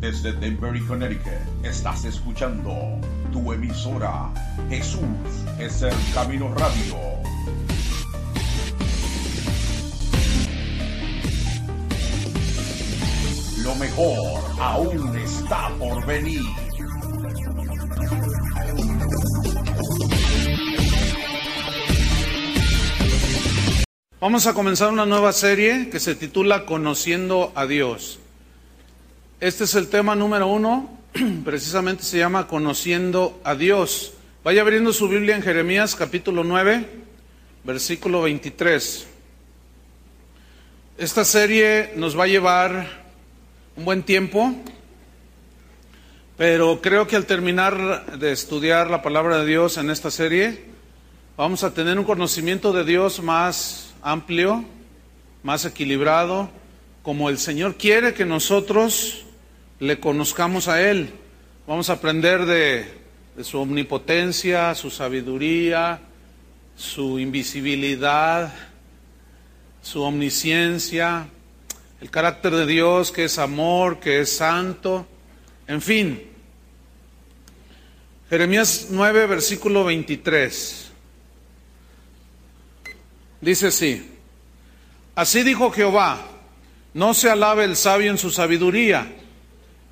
Desde Denver, Connecticut, estás escuchando tu emisora Jesús es el Camino Radio. Lo mejor aún está por venir. Vamos a comenzar una nueva serie que se titula Conociendo a Dios. Este es el tema número uno, precisamente se llama Conociendo a Dios. Vaya abriendo su Biblia en Jeremías capítulo 9, versículo 23. Esta serie nos va a llevar un buen tiempo, pero creo que al terminar de estudiar la palabra de Dios en esta serie, vamos a tener un conocimiento de Dios más amplio, más equilibrado, como el Señor quiere que nosotros le conozcamos a Él. Vamos a aprender de, su omnipotencia, su sabiduría, su invisibilidad, su omnisciencia, el carácter de Dios que es amor, que es santo, en fin. Jeremías 9, versículo 23. Dice así, así dijo Jehová, no se alabe el sabio en su sabiduría,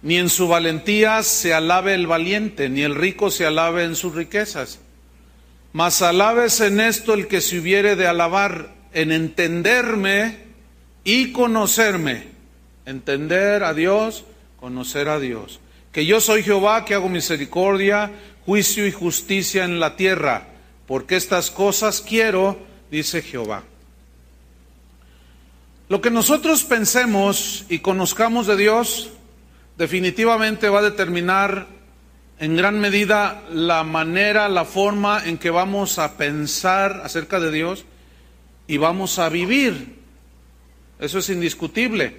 ni en su valentía se alabe el valiente, ni el rico se alabe en sus riquezas. Mas alabes en esto el que se hubiere de alabar, en entenderme y conocerme. Entender a Dios, conocer a Dios. Que yo soy Jehová que hago misericordia, juicio y justicia en la tierra, porque estas cosas quiero dice Jehová. Lo que nosotros pensemos y conozcamos de Dios definitivamente va a determinar en gran medida la manera, la forma en que vamos a pensar acerca de Dios y vamos a vivir. Eso es indiscutible.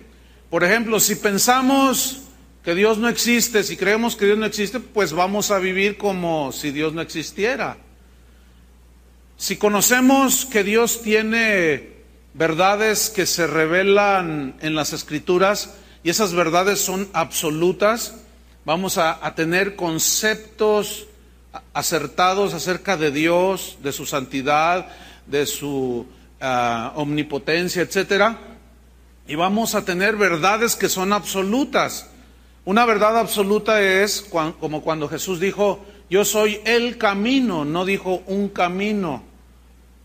Por ejemplo, si pensamos que Dios no existe, si creemos que Dios no existe, pues vamos a vivir como si Dios no existiera. Si conocemos que Dios tiene verdades que se revelan en las escrituras y esas verdades son absolutas, vamos a, tener conceptos acertados acerca de Dios, de su santidad, de su ah, omnipotencia, etcétera, y vamos a tener verdades que son absolutas. Una verdad absoluta es como cuando Jesús dijo, yo soy el camino, no dijo un camino.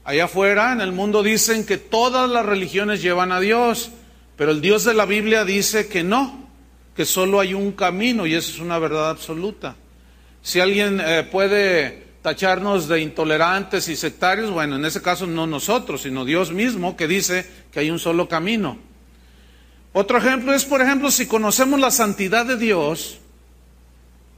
Allá afuera, en el mundo, dicen que todas las religiones llevan a Dios, pero el Dios de la Biblia dice que no, que solo hay un camino y eso es una verdad absoluta. Si alguien eh, puede tacharnos de intolerantes y sectarios, bueno, en ese caso no nosotros, sino Dios mismo que dice que hay un solo camino. Otro ejemplo es, por ejemplo, si conocemos la santidad de Dios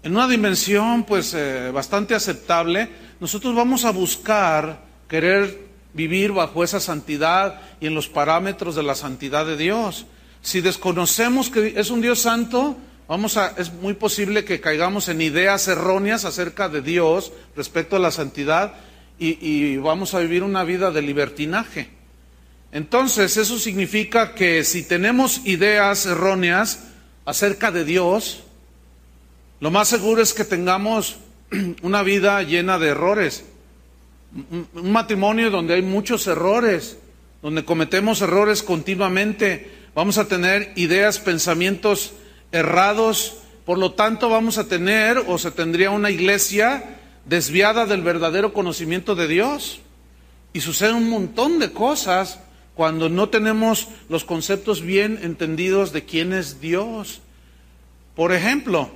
en una dimensión pues eh, bastante aceptable, nosotros vamos a buscar querer vivir bajo esa santidad y en los parámetros de la santidad de Dios. Si desconocemos que es un Dios santo, vamos a, es muy posible que caigamos en ideas erróneas acerca de Dios respecto a la santidad y, y vamos a vivir una vida de libertinaje. Entonces, eso significa que si tenemos ideas erróneas acerca de Dios, lo más seguro es que tengamos una vida llena de errores un matrimonio donde hay muchos errores, donde cometemos errores continuamente, vamos a tener ideas, pensamientos errados, por lo tanto vamos a tener o se tendría una iglesia desviada del verdadero conocimiento de Dios. Y sucede un montón de cosas cuando no tenemos los conceptos bien entendidos de quién es Dios. Por ejemplo,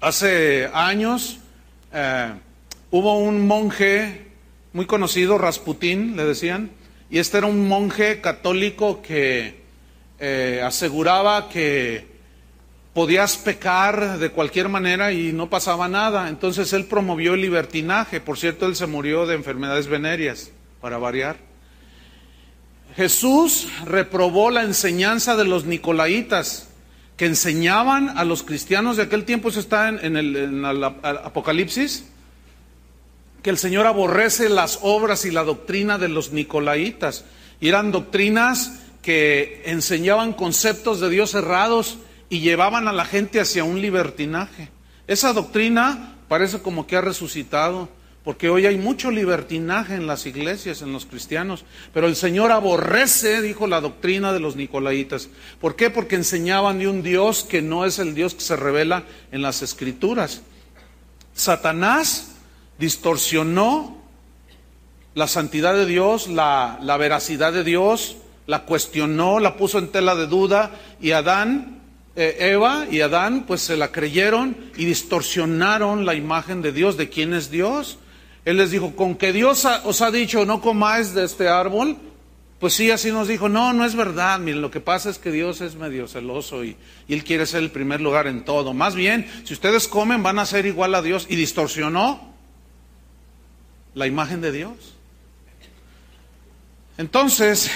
hace años eh, hubo un monje muy conocido, Rasputín, le decían, y este era un monje católico que eh, aseguraba que podías pecar de cualquier manera y no pasaba nada. Entonces él promovió el libertinaje. Por cierto, él se murió de enfermedades venéreas, para variar. Jesús reprobó la enseñanza de los nicolaitas, que enseñaban a los cristianos de aquel tiempo, eso está en, el, Apocalipsis, que el Señor aborrece las obras y la doctrina de los nicolaitas. Y eran doctrinas que enseñaban conceptos de Dios errados y llevaban a la gente hacia un libertinaje. Esa doctrina parece como que ha resucitado. Porque hoy hay mucho libertinaje en las iglesias, en los cristianos. Pero el Señor aborrece, dijo la doctrina de los nicolaitas. ¿Por qué? Porque enseñaban de un Dios que no es el Dios que se revela en las escrituras. Satanás distorsionó la santidad de Dios, la, la veracidad de Dios, la cuestionó, la puso en tela de duda y Adán eh, Eva y Adán pues se la creyeron y distorsionaron la imagen de Dios, de quién es Dios. Él les dijo, con que Dios os ha dicho no comáis de este árbol, pues sí, así nos dijo, no, no es verdad, miren, lo que pasa es que Dios es medio celoso y, y, Él quiere ser el primer lugar en todo. Más bien, si ustedes comen van a ser igual a Dios y distorsionó la imagen de Dios. Entonces,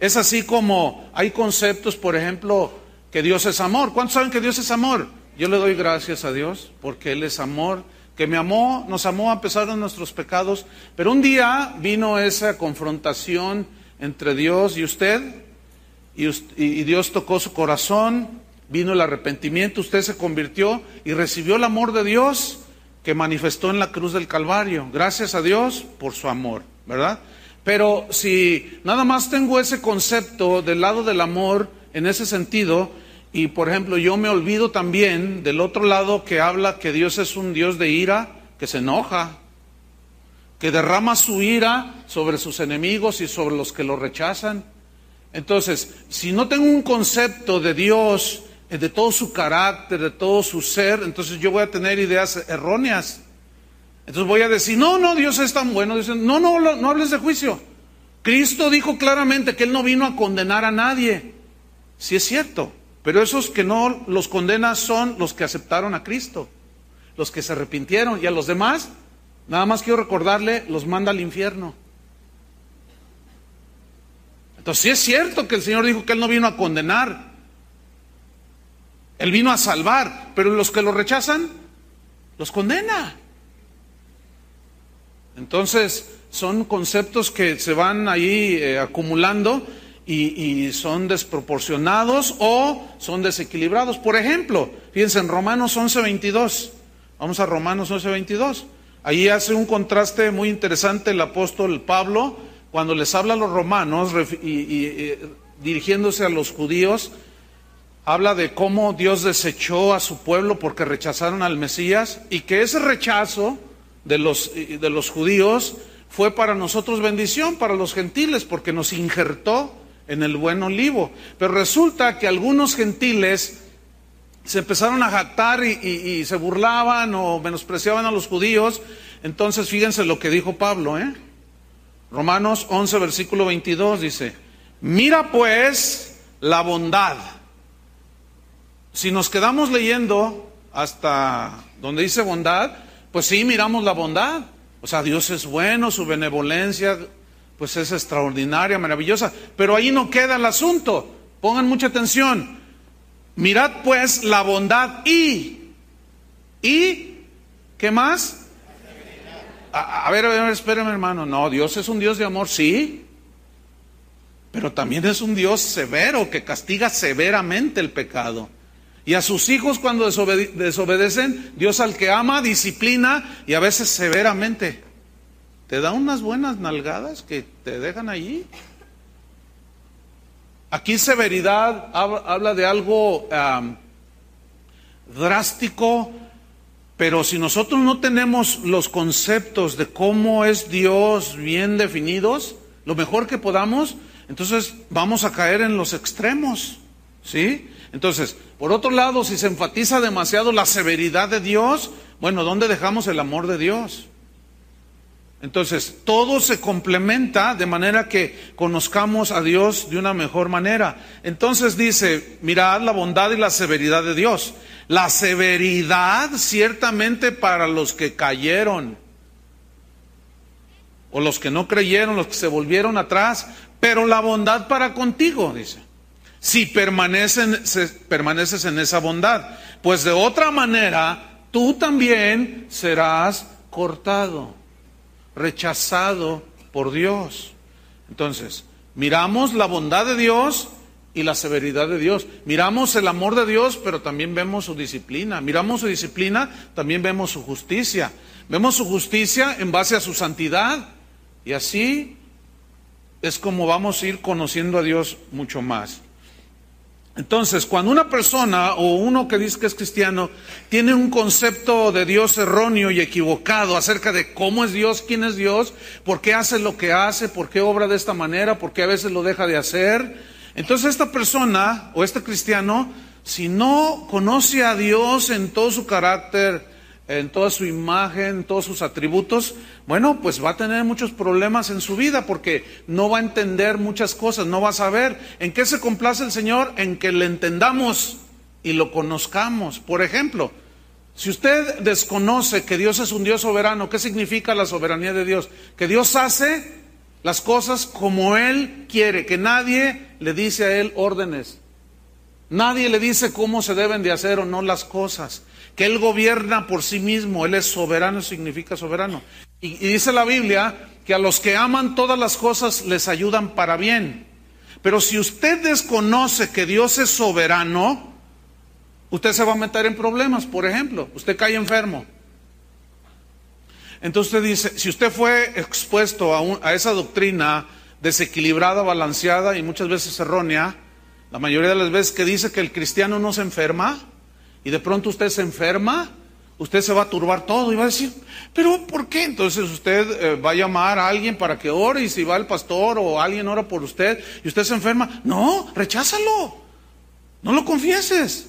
es así como hay conceptos, por ejemplo, que Dios es amor. ¿Cuántos saben que Dios es amor? Yo le doy gracias a Dios porque Él es amor que me amó, nos amó a pesar de nuestros pecados, pero un día vino esa confrontación entre Dios y usted, y, Dios tocó su corazón, vino el arrepentimiento, usted se convirtió y recibió el amor de Dios que manifestó en la cruz del Calvario. Gracias a Dios por su amor, ¿verdad? Pero si nada más tengo ese concepto del lado del amor en ese sentido, y por ejemplo, yo me olvido también del otro lado que habla que Dios es un Dios de ira, que se enoja, que derrama su ira sobre sus enemigos y sobre los que lo rechazan. Entonces, si no tengo un concepto de Dios, de todo su carácter, de todo su ser, entonces yo voy a tener ideas erróneas. Entonces voy a decir, no, no, Dios es tan bueno. no, no, no hables de juicio. Cristo dijo claramente que Él no vino a condenar a nadie. Si es cierto. Pero esos que no los condena son los que aceptaron a Cristo, los que se arrepintieron. Y a los demás, nada más quiero recordarle, los manda al infierno. Entonces sí es cierto que el Señor dijo que Él no vino a condenar, Él vino a salvar, pero los que lo rechazan, los condena. Entonces son conceptos que se van ahí eh, acumulando y, son desproporcionados o son desequilibrados. Por ejemplo, fíjense en Romanos 11:22. Vamos a Romanos 11:22. Ahí hace un contraste muy interesante el apóstol Pablo cuando les habla a los romanos y, dirigiéndose a los judíos. Habla de cómo Dios desechó a su pueblo porque rechazaron al Mesías y que ese rechazo de los, de los judíos fue para nosotros bendición, para los gentiles, porque nos injertó en el buen olivo. Pero resulta que algunos gentiles se empezaron a jactar y, se burlaban o menospreciaban a los judíos. Entonces fíjense lo que dijo Pablo, ¿eh? Romanos 11, versículo 22 dice, mira pues la bondad. Si nos quedamos leyendo hasta donde dice bondad, pues sí, miramos la bondad. O sea, Dios es bueno, su benevolencia, pues es extraordinaria, maravillosa. Pero ahí no queda el asunto. Pongan mucha atención. Mirad pues la bondad y, y, ¿qué más? A, ver, a ver, espérenme hermano. No, Dios es un Dios de amor, sí. Pero también es un Dios severo que castiga severamente el pecado. Y a sus hijos cuando desobedecen, Dios al que ama disciplina y a veces severamente te da unas buenas nalgadas que te dejan allí. Aquí severidad habla de algo drástico, pero si nosotros no tenemos los conceptos de cómo es Dios bien definidos, lo mejor que podamos, entonces vamos a caer en los extremos. ¿Sí? Entonces, por otro lado, si se enfatiza demasiado la severidad de Dios, bueno, ¿dónde dejamos el amor de Dios? Entonces, todo se complementa de manera que conozcamos a Dios de una mejor manera. Entonces dice, mirad la bondad y la severidad de Dios. La severidad ciertamente para los que cayeron, o los que no creyeron, los que se volvieron atrás, pero la bondad para contigo, dice. Si permanecen, permaneces en esa bondad, pues de otra manera tú también serás cortado rechazado por Dios. Entonces, miramos la bondad de Dios y la severidad de Dios. Miramos el amor de Dios, pero también vemos su disciplina. Miramos su disciplina, también vemos su justicia. Vemos su justicia en base a su santidad. Y así es como vamos a ir conociendo a Dios mucho más. Entonces, cuando una persona o uno que dice que es cristiano tiene un concepto de Dios erróneo y equivocado acerca de cómo es Dios, quién es Dios, por qué hace lo que hace, por qué obra de esta manera, por qué a veces lo deja de hacer, entonces esta persona o este cristiano, si no conoce a Dios en todo su carácter, en toda su imagen, en todos sus atributos, bueno, pues va a tener muchos problemas en su vida porque no va a entender muchas cosas, no va a saber en qué se complace el Señor, en que le entendamos y lo conozcamos. Por ejemplo, si usted desconoce que Dios es un Dios soberano, ¿qué significa la soberanía de Dios? Que Dios hace las cosas como Él quiere, que nadie le dice a Él órdenes. Nadie le dice cómo se deben de hacer o no las cosas que Él gobierna por sí mismo, Él es soberano, significa soberano. Y, dice la Biblia que a los que aman todas las cosas les ayudan para bien. Pero si usted desconoce que Dios es soberano, usted se va a meter en problemas. Por ejemplo, usted cae enfermo. Entonces usted dice, si usted fue expuesto a, a esa doctrina desequilibrada, balanceada y muchas veces errónea, la mayoría de las veces que dice que el cristiano no se enferma, y de pronto usted se enferma, usted se va a turbar todo y va a decir, pero ¿por qué? Entonces usted eh, va a llamar a alguien para que ore y si va el pastor o alguien ora por usted y usted se enferma, no, recházalo, no lo confieses,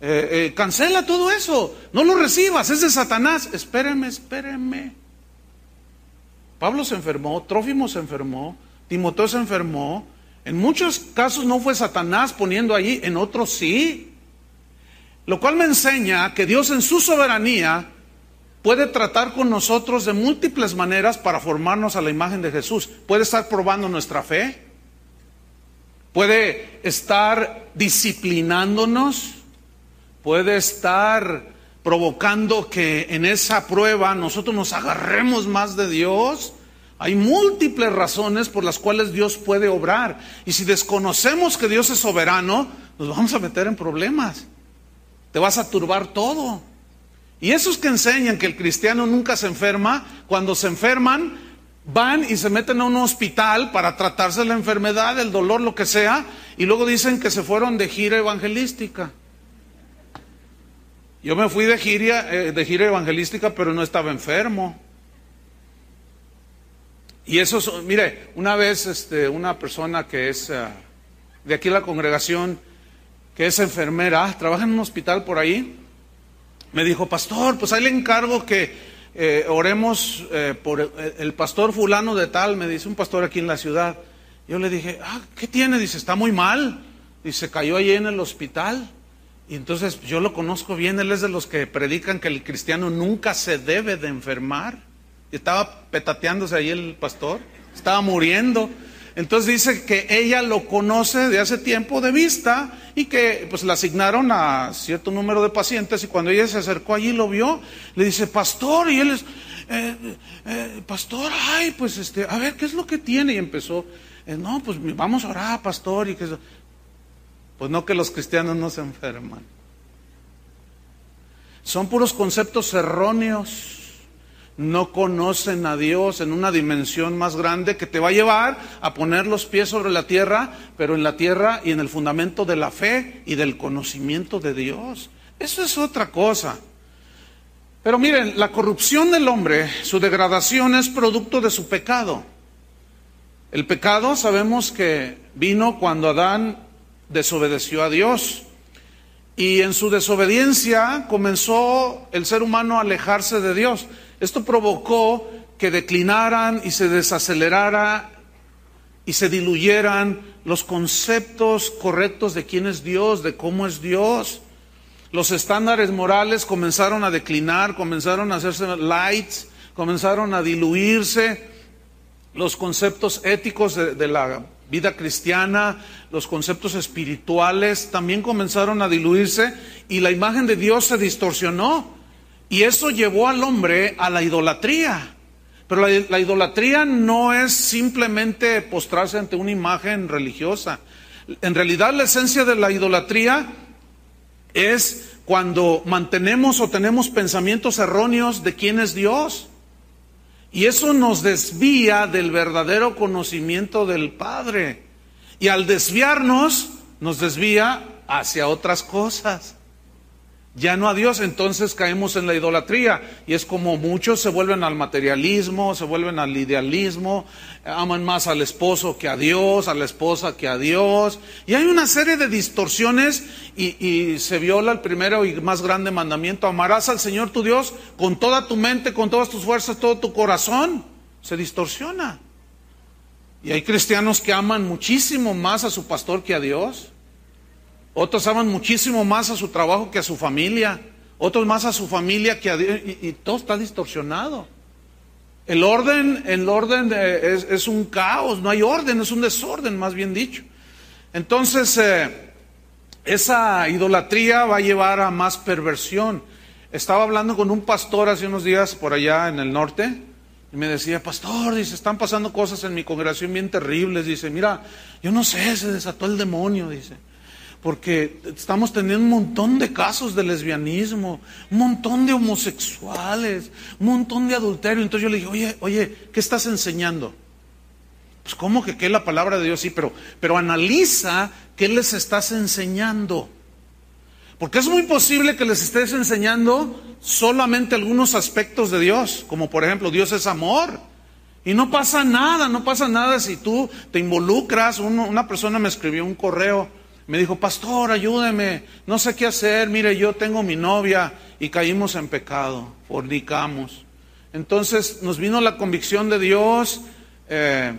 eh, eh, cancela todo eso, no lo recibas, es de Satanás, espéreme, espéreme. Pablo se enfermó, Trófimo se enfermó, Timoteo se enfermó, en muchos casos no fue Satanás poniendo allí, en otros sí. Lo cual me enseña que Dios en su soberanía puede tratar con nosotros de múltiples maneras para formarnos a la imagen de Jesús. Puede estar probando nuestra fe, puede estar disciplinándonos, puede estar provocando que en esa prueba nosotros nos agarremos más de Dios. Hay múltiples razones por las cuales Dios puede obrar. Y si desconocemos que Dios es soberano, nos vamos a meter en problemas te vas a turbar todo. Y esos que enseñan que el cristiano nunca se enferma, cuando se enferman, van y se meten a un hospital para tratarse la enfermedad, el dolor, lo que sea, y luego dicen que se fueron de gira evangelística. Yo me fui de gira, eh, de gira evangelística, pero no estaba enfermo. Y eso, mire, una vez este, una persona que es eh, de aquí la congregación, que es enfermera, trabaja en un hospital por ahí, me dijo, pastor, pues ahí le encargo que eh, oremos eh, por el, pastor fulano de tal, me dice un pastor aquí en la ciudad. Yo le dije, ah, ¿qué tiene? Dice, está muy mal. Dice, cayó allí en el hospital. Y entonces yo lo conozco bien, él es de los que predican que el cristiano nunca se debe de enfermar. Y estaba petateándose ahí el pastor, estaba muriendo. Entonces dice que ella lo conoce de hace tiempo de vista y que pues le asignaron a cierto número de pacientes y cuando ella se acercó allí lo vio, le dice, pastor, y él es, eh, eh, pastor, ay, pues este, a ver, ¿qué es lo que tiene? Y empezó, eh, no, pues vamos a orar, pastor, y que pues no que los cristianos no se enferman. Son puros conceptos erróneos no conocen a Dios en una dimensión más grande que te va a llevar a poner los pies sobre la tierra, pero en la tierra y en el fundamento de la fe y del conocimiento de Dios. Eso es otra cosa. Pero miren, la corrupción del hombre, su degradación es producto de su pecado. El pecado sabemos que vino cuando Adán desobedeció a Dios. Y en su desobediencia comenzó el ser humano a alejarse de Dios. Esto provocó que declinaran y se desacelerara y se diluyeran los conceptos correctos de quién es Dios, de cómo es Dios. Los estándares morales comenzaron a declinar, comenzaron a hacerse lights, comenzaron a diluirse. Los conceptos éticos de, de la vida cristiana, los conceptos espirituales también comenzaron a diluirse y la imagen de Dios se distorsionó. Y eso llevó al hombre a la idolatría. Pero la, idolatría no es simplemente postrarse ante una imagen religiosa. En realidad la esencia de la idolatría es cuando mantenemos o tenemos pensamientos erróneos de quién es Dios. Y eso nos desvía del verdadero conocimiento del Padre. Y al desviarnos, nos desvía hacia otras cosas ya no a Dios, entonces caemos en la idolatría. Y es como muchos se vuelven al materialismo, se vuelven al idealismo, aman más al esposo que a Dios, a la esposa que a Dios. Y hay una serie de distorsiones y, se viola el primero y más grande mandamiento, amarás al Señor tu Dios con toda tu mente, con todas tus fuerzas, todo tu corazón. Se distorsiona. Y hay cristianos que aman muchísimo más a su pastor que a Dios. Otros aman muchísimo más a su trabajo que a su familia. Otros más a su familia que a Dios. Y, todo está distorsionado. El orden, el orden es, un caos, no hay orden, es un desorden, más bien dicho. Entonces, eh, esa idolatría va a llevar a más perversión. Estaba hablando con un pastor hace unos días por allá en el norte y me decía, pastor, dice, están pasando cosas en mi congregación bien terribles. Dice, mira, yo no sé, se desató el demonio, dice porque estamos teniendo un montón de casos de lesbianismo, un montón de homosexuales, un montón de adulterio. Entonces yo le dije, oye, oye, ¿qué estás enseñando? Pues cómo que qué es la palabra de Dios, sí, pero, pero analiza qué les estás enseñando. Porque es muy posible que les estés enseñando solamente algunos aspectos de Dios, como por ejemplo, Dios es amor. Y no pasa nada, no pasa nada si tú te involucras. una persona me escribió un correo me dijo, pastor, ayúdeme, no sé qué hacer, mire, yo tengo mi novia y caímos en pecado, fornicamos. Entonces nos vino la convicción de Dios, eh,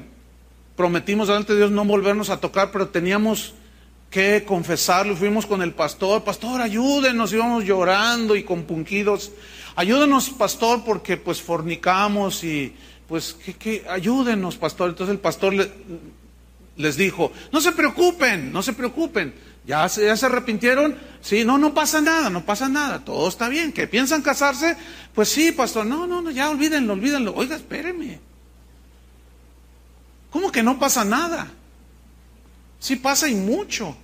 prometimos delante de Dios no volvernos a tocar, pero teníamos que confesarlo. Fuimos con el pastor, pastor, ayúdenos, íbamos llorando y compungidos. Ayúdenos, pastor, porque pues fornicamos y pues que, ayúdenos, pastor. Entonces el pastor le, les dijo, no se preocupen, no se preocupen. ¿Ya se, ¿Ya se arrepintieron? Sí, no, no pasa nada, no pasa nada, todo está bien. ¿Que piensan casarse? Pues sí, pastor, no, no, no, ya olvídenlo, olvídenlo. Oiga, espéreme. ¿Cómo que no pasa nada? Sí pasa y mucho.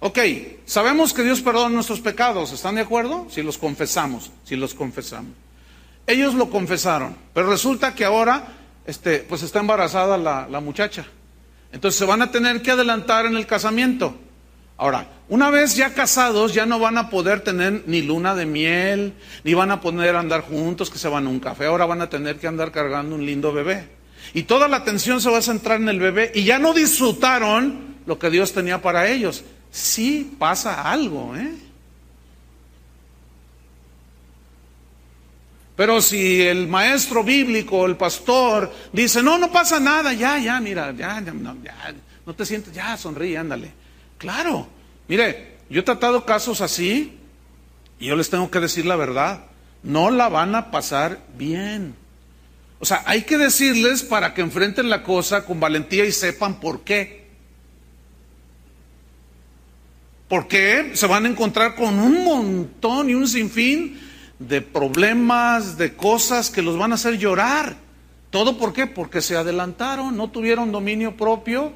Ok, sabemos que Dios perdona nuestros pecados, ¿están de acuerdo? Si los confesamos, si los confesamos. Ellos lo confesaron, pero resulta que ahora, este, pues está embarazada la, la muchacha. Entonces se van a tener que adelantar en el casamiento. Ahora, una vez ya casados, ya no van a poder tener ni luna de miel, ni van a poder andar juntos, que se van a un café. Ahora van a tener que andar cargando un lindo bebé. Y toda la atención se va a centrar en el bebé y ya no disfrutaron lo que Dios tenía para ellos. Sí pasa algo, ¿eh? Pero si el maestro bíblico, el pastor, dice, no, no pasa nada, ya, ya, mira, ya, no, ya, no te sientes, ya, sonríe, ándale. Claro, mire, yo he tratado casos así y yo les tengo que decir la verdad, no la van a pasar bien. O sea, hay que decirles para que enfrenten la cosa con valentía y sepan por qué. Porque se van a encontrar con un montón y un sinfín de problemas, de cosas que los van a hacer llorar. ¿Todo por qué? Porque se adelantaron, no tuvieron dominio propio.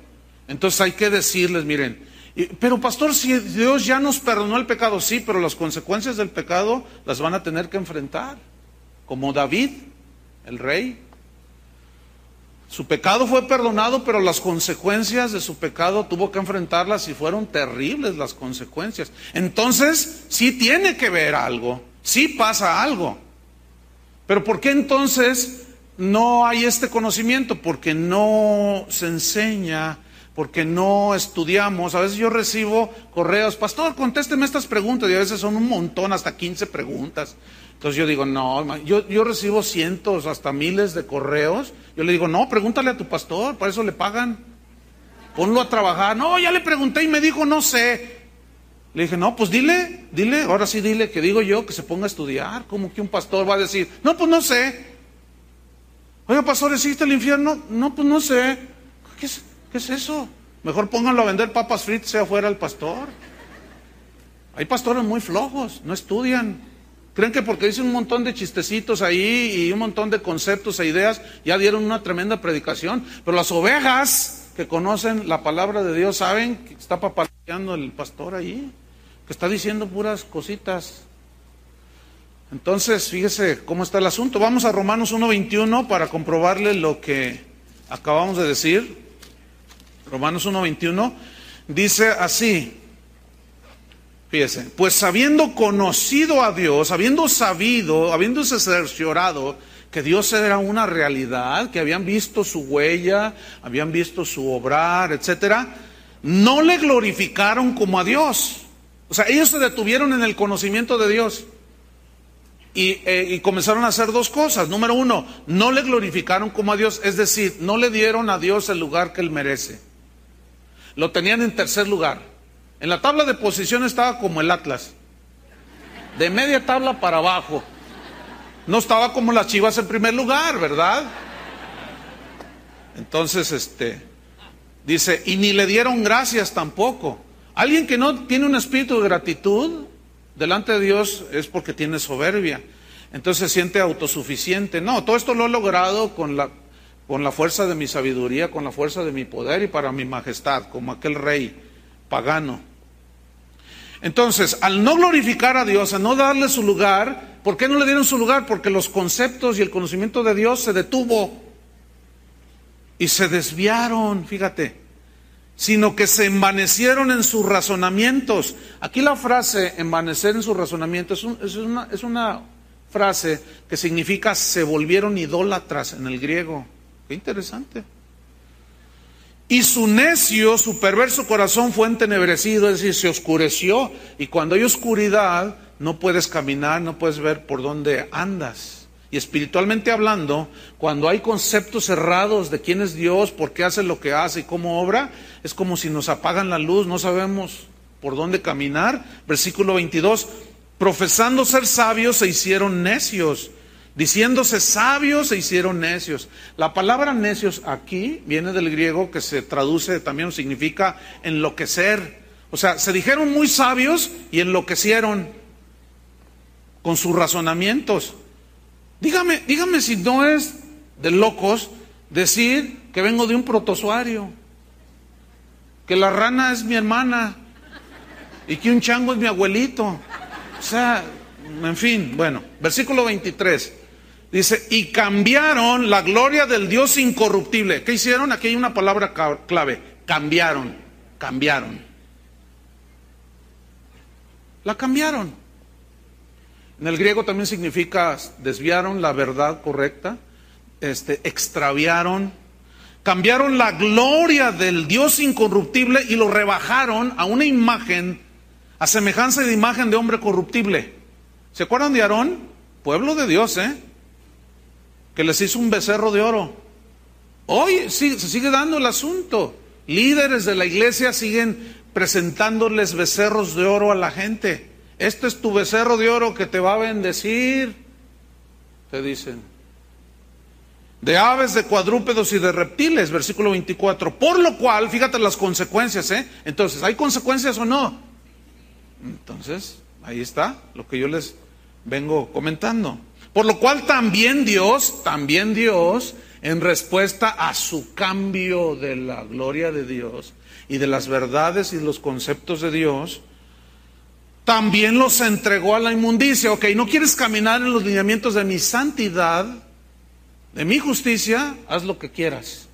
Entonces hay que decirles, miren, pero pastor, si Dios ya nos perdonó el pecado, sí, pero las consecuencias del pecado las van a tener que enfrentar. Como David, el rey. Su pecado fue perdonado, pero las consecuencias de su pecado tuvo que enfrentarlas y fueron terribles las consecuencias. Entonces, sí tiene que ver algo. Sí pasa algo. Pero ¿por qué entonces no hay este conocimiento? Porque no se enseña, porque no estudiamos. A veces yo recibo correos, pastor, contésteme estas preguntas, y a veces son un montón, hasta 15 preguntas. Entonces yo digo, no, yo, yo recibo cientos, hasta miles de correos. Yo le digo, no, pregúntale a tu pastor, para eso le pagan. Ponlo a trabajar. No, ya le pregunté y me dijo, no sé. Le dije, no, pues dile, dile, ahora sí dile que digo yo que se ponga a estudiar. Como que un pastor va a decir, no, pues no sé. Oiga, pastor, ¿existe el infierno? No, pues no sé. ¿Qué es, qué es eso? Mejor pónganlo a vender papas fritas, sea fuera el pastor. Hay pastores muy flojos, no estudian. Creen que porque dicen un montón de chistecitos ahí y un montón de conceptos e ideas, ya dieron una tremenda predicación. Pero las ovejas que conocen la palabra de Dios saben que está papaleando el pastor ahí, que está diciendo puras cositas. Entonces, fíjese cómo está el asunto. Vamos a Romanos 1.21 para comprobarle lo que acabamos de decir. Romanos 1.21 dice así. Fíjese, pues habiendo conocido a Dios, habiendo sabido, habiéndose cerciorado que Dios era una realidad, que habían visto su huella, habían visto su obrar, etcétera, no le glorificaron como a Dios. O sea, ellos se detuvieron en el conocimiento de Dios. Y, eh, y, comenzaron a hacer dos cosas. Número uno, no le glorificaron como a Dios, es decir, no le dieron a Dios el lugar que él merece. Lo tenían en tercer lugar. En la tabla de posición estaba como el Atlas. De media tabla para abajo. No estaba como las Chivas en primer lugar, ¿verdad? Entonces, este, dice, y ni le dieron gracias tampoco. Alguien que no tiene un espíritu de gratitud delante de Dios es porque tiene soberbia. Entonces se siente autosuficiente. No, todo esto lo he logrado con la, con la fuerza de mi sabiduría, con la fuerza de mi poder y para mi majestad, como aquel rey pagano. Entonces, al no glorificar a Dios, al no darle su lugar, ¿por qué no le dieron su lugar? Porque los conceptos y el conocimiento de Dios se detuvo y se desviaron, fíjate, sino que se envanecieron en sus razonamientos. Aquí la frase envanecer en sus razonamientos es, una, es una frase que significa se volvieron idólatras en el griego. Qué interesante. Y su necio, su perverso corazón fue entenebrecido, es decir, se oscureció. Y cuando hay oscuridad, no puedes caminar, no puedes ver por dónde andas. Y espiritualmente hablando, cuando hay conceptos cerrados de quién es Dios, por qué hace lo que hace y cómo obra, es como si nos apagan la luz, no sabemos por dónde caminar. Versículo 22, profesando ser sabios se hicieron necios Diciéndose sabios se hicieron necios. La palabra necios aquí viene del griego que se traduce también significa enloquecer. O sea, se dijeron muy sabios y enloquecieron con sus razonamientos. Dígame, dígame si no es de locos decir que vengo de un protozoario, que la rana es mi hermana y que un chango es mi abuelito. O sea, en fin, bueno, versículo 23. Dice, y cambiaron la gloria del Dios incorruptible. ¿Qué hicieron? Aquí hay una palabra clave. Cambiaron, cambiaron. La cambiaron. En el griego también significa desviaron la verdad correcta, este, extraviaron, cambiaron la gloria del Dios incorruptible y lo rebajaron a una imagen, a semejanza de imagen de hombre corruptible. ¿Se acuerdan de Aarón? Pueblo de Dios, ¿eh? que les hizo un becerro de oro. Hoy se sigue dando el asunto. Líderes de la iglesia siguen presentándoles becerros de oro a la gente. Este es tu becerro de oro que te va a bendecir, te dicen. De aves, de cuadrúpedos y de reptiles, versículo 24. Por lo cual, fíjate las consecuencias, ¿eh? Entonces, ¿hay consecuencias o no? Entonces, ahí está lo que yo les vengo comentando. Por lo cual también Dios, también Dios, en respuesta a su cambio de la gloria de Dios y de las verdades y los conceptos de Dios, también los entregó a la inmundicia. Ok, no quieres caminar en los lineamientos de mi santidad, de mi justicia, haz lo que quieras.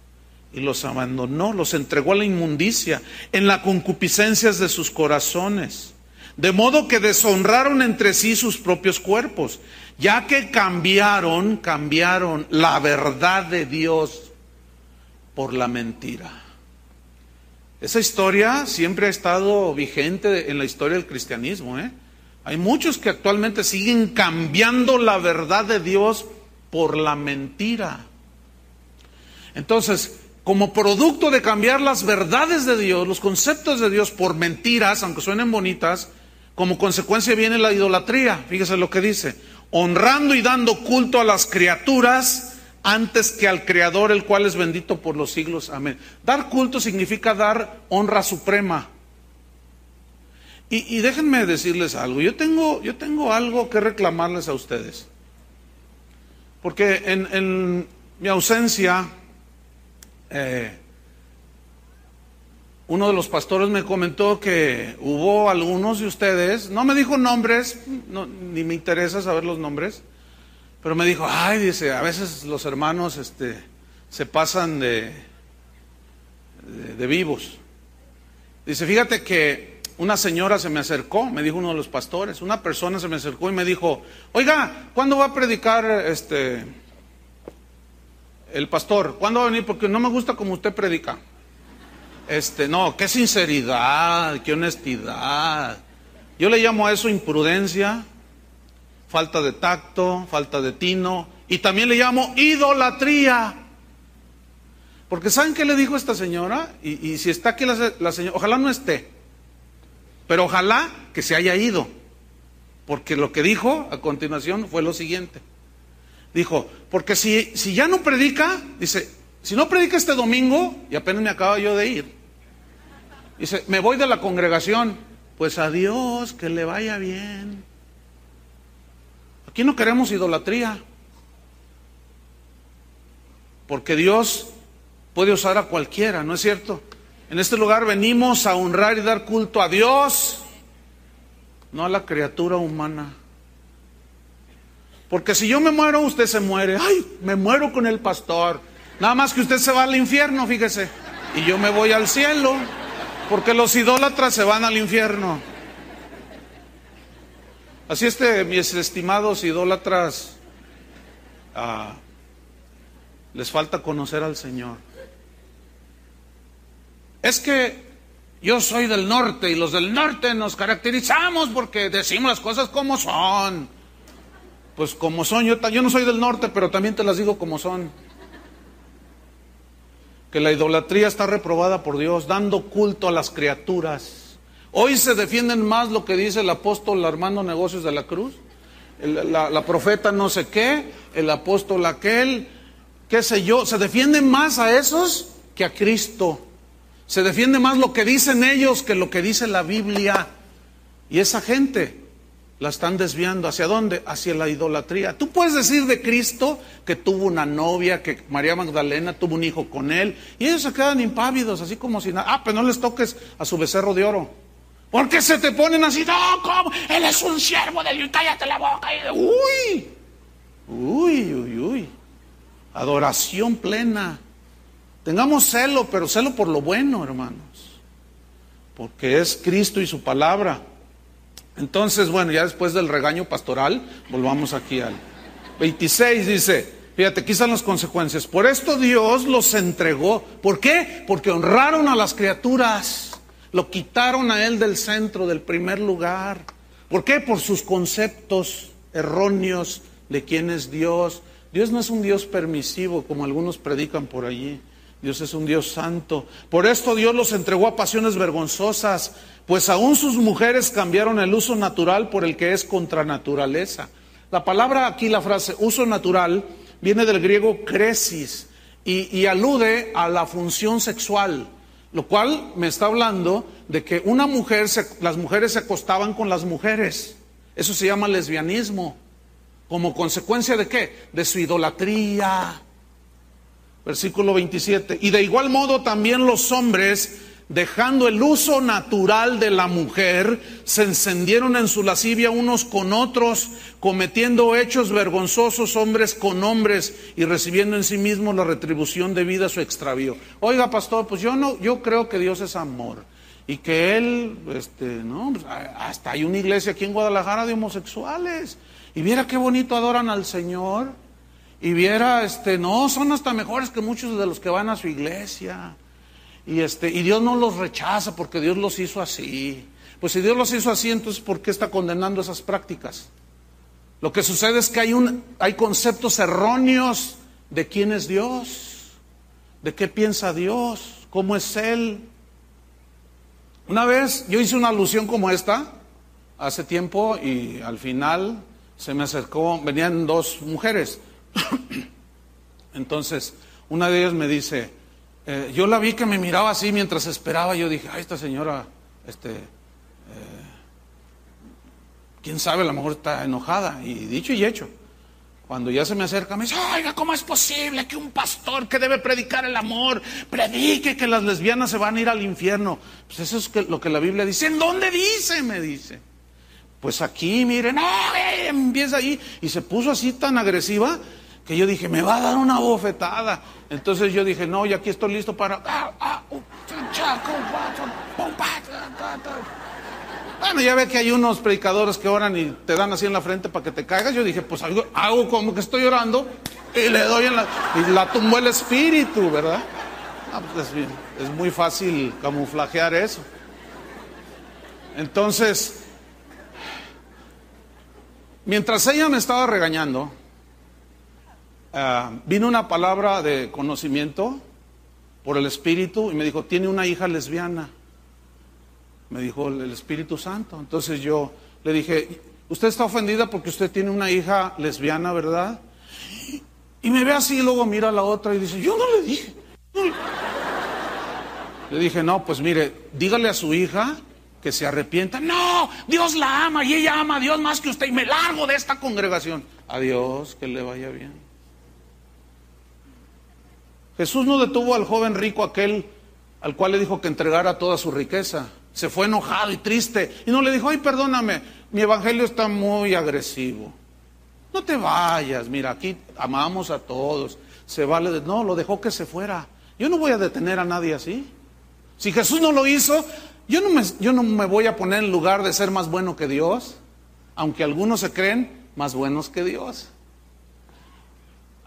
Y los abandonó, los entregó a la inmundicia, en las concupiscencias de sus corazones. De modo que deshonraron entre sí sus propios cuerpos ya que cambiaron, cambiaron la verdad de Dios por la mentira. Esa historia siempre ha estado vigente en la historia del cristianismo. ¿eh? Hay muchos que actualmente siguen cambiando la verdad de Dios por la mentira. Entonces, como producto de cambiar las verdades de Dios, los conceptos de Dios por mentiras, aunque suenen bonitas, como consecuencia viene la idolatría. Fíjese lo que dice, honrando y dando culto a las criaturas antes que al Creador, el cual es bendito por los siglos. Amén. Dar culto significa dar honra suprema. Y, déjenme decirles algo, yo tengo, yo tengo algo que reclamarles a ustedes. Porque en, mi ausencia, eh, uno de los pastores me comentó que hubo algunos de ustedes, no me dijo nombres, ni me interesa saber los nombres, pero me dijo, ay, dice, a veces los hermanos este, se pasan de, de vivos. Dice, fíjate que una señora se me acercó, me dijo uno de los pastores, una persona se me acercó y me dijo, oiga, ¿cuándo va a predicar este el pastor? ¿Cuándo va a venir? Porque no me gusta como usted predica. Este, no, qué sinceridad, qué honestidad. Yo le llamo a eso imprudencia, falta de tacto, falta de tino, y también le llamo idolatría. Porque ¿saben qué le dijo esta señora? Y, si está aquí la señora, ojalá no esté. Pero ojalá que se haya ido, porque lo que dijo a continuación fue lo siguiente. Dijo, porque si, si ya no predica, dice, si no predica este domingo, y apenas me acabo yo de ir, dice, me voy de la congregación, pues adiós, que le vaya bien. Aquí no queremos idolatría, porque Dios puede usar a cualquiera, ¿no es cierto? En este lugar venimos a honrar y dar culto a Dios, no a la criatura humana. Porque si yo me muero, usted se muere. Ay, me muero con el pastor. Nada más que usted se va al infierno, fíjese. Y yo me voy al cielo. Porque los idólatras se van al infierno. Así este, mis estimados idólatras, ah, les falta conocer al Señor. Es que yo soy del norte y los del norte nos caracterizamos porque decimos las cosas como son. Pues como son, yo no soy del norte, pero también te las digo como son. Que la idolatría está reprobada por Dios, dando culto a las criaturas. Hoy se defienden más lo que dice el apóstol Armando Negocios de la Cruz, la, la profeta no sé qué, el apóstol aquel, qué sé yo, se defienden más a esos que a Cristo. Se defiende más lo que dicen ellos que lo que dice la Biblia. Y esa gente la están desviando. ¿Hacia dónde? Hacia la idolatría. Tú puedes decir de Cristo que tuvo una novia, que María Magdalena tuvo un hijo con él, y ellos se quedan impávidos, así como si nada. Ah, pero no les toques a su becerro de oro. ¿Por qué se te ponen así? No, ¿cómo? Él es un siervo de Dios, cállate la boca. Uy, uy, uy, uy. Adoración plena. Tengamos celo, pero celo por lo bueno, hermanos. Porque es Cristo y su palabra. Entonces, bueno, ya después del regaño pastoral, volvamos aquí al 26, dice, fíjate, aquí están las consecuencias. Por esto Dios los entregó. ¿Por qué? Porque honraron a las criaturas, lo quitaron a Él del centro, del primer lugar. ¿Por qué? Por sus conceptos erróneos de quién es Dios. Dios no es un Dios permisivo como algunos predican por allí. Dios es un Dios santo. Por esto Dios los entregó a pasiones vergonzosas, pues aún sus mujeres cambiaron el uso natural por el que es contra naturaleza. La palabra aquí, la frase uso natural, viene del griego cresis y, alude a la función sexual, lo cual me está hablando de que una mujer, las mujeres se acostaban con las mujeres. Eso se llama lesbianismo. ¿Como consecuencia de qué? De su idolatría, Versículo 27. Y de igual modo también los hombres, dejando el uso natural de la mujer, se encendieron en su lascivia unos con otros, cometiendo hechos vergonzosos hombres con hombres y recibiendo en sí mismos la retribución debida a su extravío. Oiga, pastor, pues yo no, yo creo que Dios es amor y que él, este, no, pues, hasta hay una iglesia aquí en Guadalajara de homosexuales y viera qué bonito adoran al Señor y viera, este, no, son hasta mejores que muchos de los que van a su iglesia. Y, este, y Dios no los rechaza porque Dios los hizo así. Pues si Dios los hizo así, entonces ¿por qué está condenando esas prácticas? Lo que sucede es que hay, un, hay conceptos erróneos de quién es Dios, de qué piensa Dios, cómo es Él. Una vez yo hice una alusión como esta hace tiempo y al final se me acercó, venían dos mujeres. Entonces, una de ellas me dice, eh, yo la vi que me miraba así mientras esperaba. Yo dije, ay, esta señora, este, eh, quién sabe, a lo mejor está enojada. Y dicho y hecho. Cuando ya se me acerca, me dice, oiga, ¿cómo es posible que un pastor que debe predicar el amor predique que las lesbianas se van a ir al infierno? Pues eso es lo que la Biblia dice. ¿En dónde dice? Me dice. Pues aquí, miren, no, empieza ahí. Y se puso así tan agresiva que yo dije, me va a dar una bofetada. Entonces yo dije, no, y aquí estoy listo para... Bueno, ya ve que hay unos predicadores que oran y te dan así en la frente para que te caigas. Yo dije, pues hago, como que estoy orando y le doy en la... Y la tumbó el espíritu, ¿verdad? Ah, pues es, es muy fácil camuflajear eso. Entonces, mientras ella me estaba regañando, Ah, vino una palabra de conocimiento por el Espíritu y me dijo, tiene una hija lesbiana. Me dijo el Espíritu Santo. Entonces yo le dije, usted está ofendida porque usted tiene una hija lesbiana, ¿verdad? Y me ve así y luego mira a la otra y dice, yo no le dije. Le dije, no, pues mire, dígale a su hija que se arrepienta. No, Dios la ama y ella ama a Dios más que usted y me largo de esta congregación. Adiós, que le vaya bien. Jesús no detuvo al joven rico aquel al cual le dijo que entregara toda su riqueza. Se fue enojado y triste y no le dijo, ay, perdóname, mi evangelio está muy agresivo. No te vayas, mira, aquí amamos a todos. Se vale de... No, lo dejó que se fuera. Yo no voy a detener a nadie así. Si Jesús no lo hizo, yo no me, yo no me voy a poner en lugar de ser más bueno que Dios, aunque algunos se creen más buenos que Dios.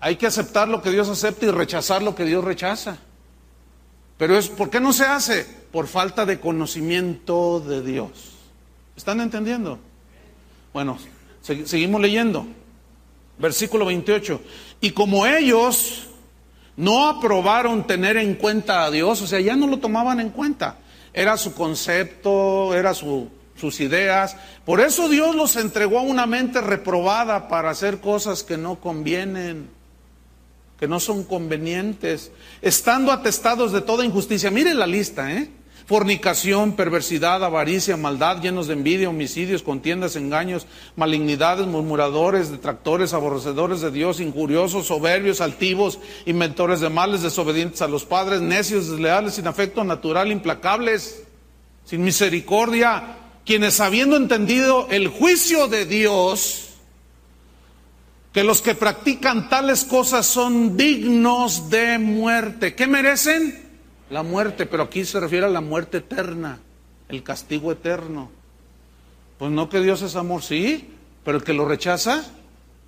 Hay que aceptar lo que Dios acepta y rechazar lo que Dios rechaza. Pero es, ¿por qué no se hace? Por falta de conocimiento de Dios. ¿Están entendiendo? Bueno, seguimos leyendo. Versículo 28. Y como ellos no aprobaron tener en cuenta a Dios, o sea, ya no lo tomaban en cuenta. Era su concepto, era su, sus ideas. Por eso Dios los entregó a una mente reprobada para hacer cosas que no convienen que no son convenientes, estando atestados de toda injusticia. Mire la lista, ¿eh? Fornicación, perversidad, avaricia, maldad, llenos de envidia, homicidios, contiendas, engaños, malignidades, murmuradores, detractores, aborrecedores de Dios, injuriosos, soberbios, altivos, inventores de males, desobedientes a los padres, necios, desleales, sin afecto natural, implacables, sin misericordia, quienes habiendo entendido el juicio de Dios, que los que practican tales cosas son dignos de muerte. ¿Qué merecen? La muerte, pero aquí se refiere a la muerte eterna, el castigo eterno. Pues no que Dios es amor, sí, pero el que lo rechaza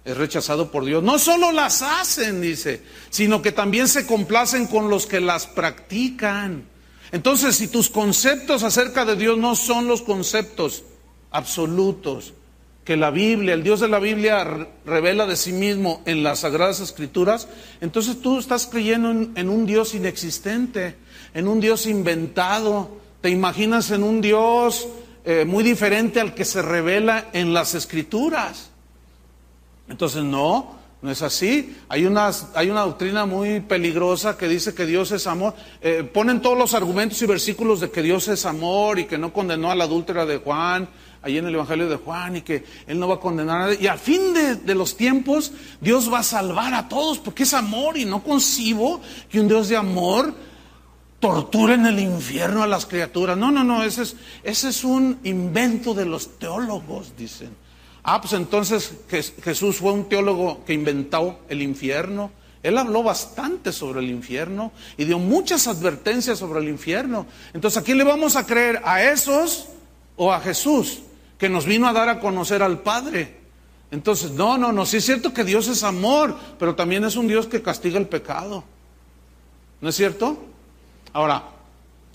es rechazado por Dios. No solo las hacen, dice, sino que también se complacen con los que las practican. Entonces, si tus conceptos acerca de Dios no son los conceptos absolutos, que la Biblia, el Dios de la Biblia revela de sí mismo en las Sagradas Escrituras, entonces tú estás creyendo en, un Dios inexistente, en un Dios inventado, te imaginas en un Dios eh, muy diferente al que se revela en las Escrituras. Entonces no, no es así. Hay, hay una doctrina muy peligrosa que dice que Dios es amor. Eh, ponen todos los argumentos y versículos de que Dios es amor y que no condenó a la adúltera de Juan ahí en el Evangelio de Juan y que Él no va a condenar a nadie. Y al fin de, los tiempos, Dios va a salvar a todos porque es amor y no concibo que un Dios de amor torture en el infierno a las criaturas. No, no, no, ese es, ese es un invento de los teólogos, dicen. Ah, pues entonces Jesús fue un teólogo que inventó el infierno. Él habló bastante sobre el infierno y dio muchas advertencias sobre el infierno. Entonces, ¿a quién le vamos a creer? ¿A esos o a Jesús? Que nos vino a dar a conocer al Padre. Entonces, no, no, no, sí es cierto que Dios es amor, pero también es un Dios que castiga el pecado. ¿No es cierto? Ahora,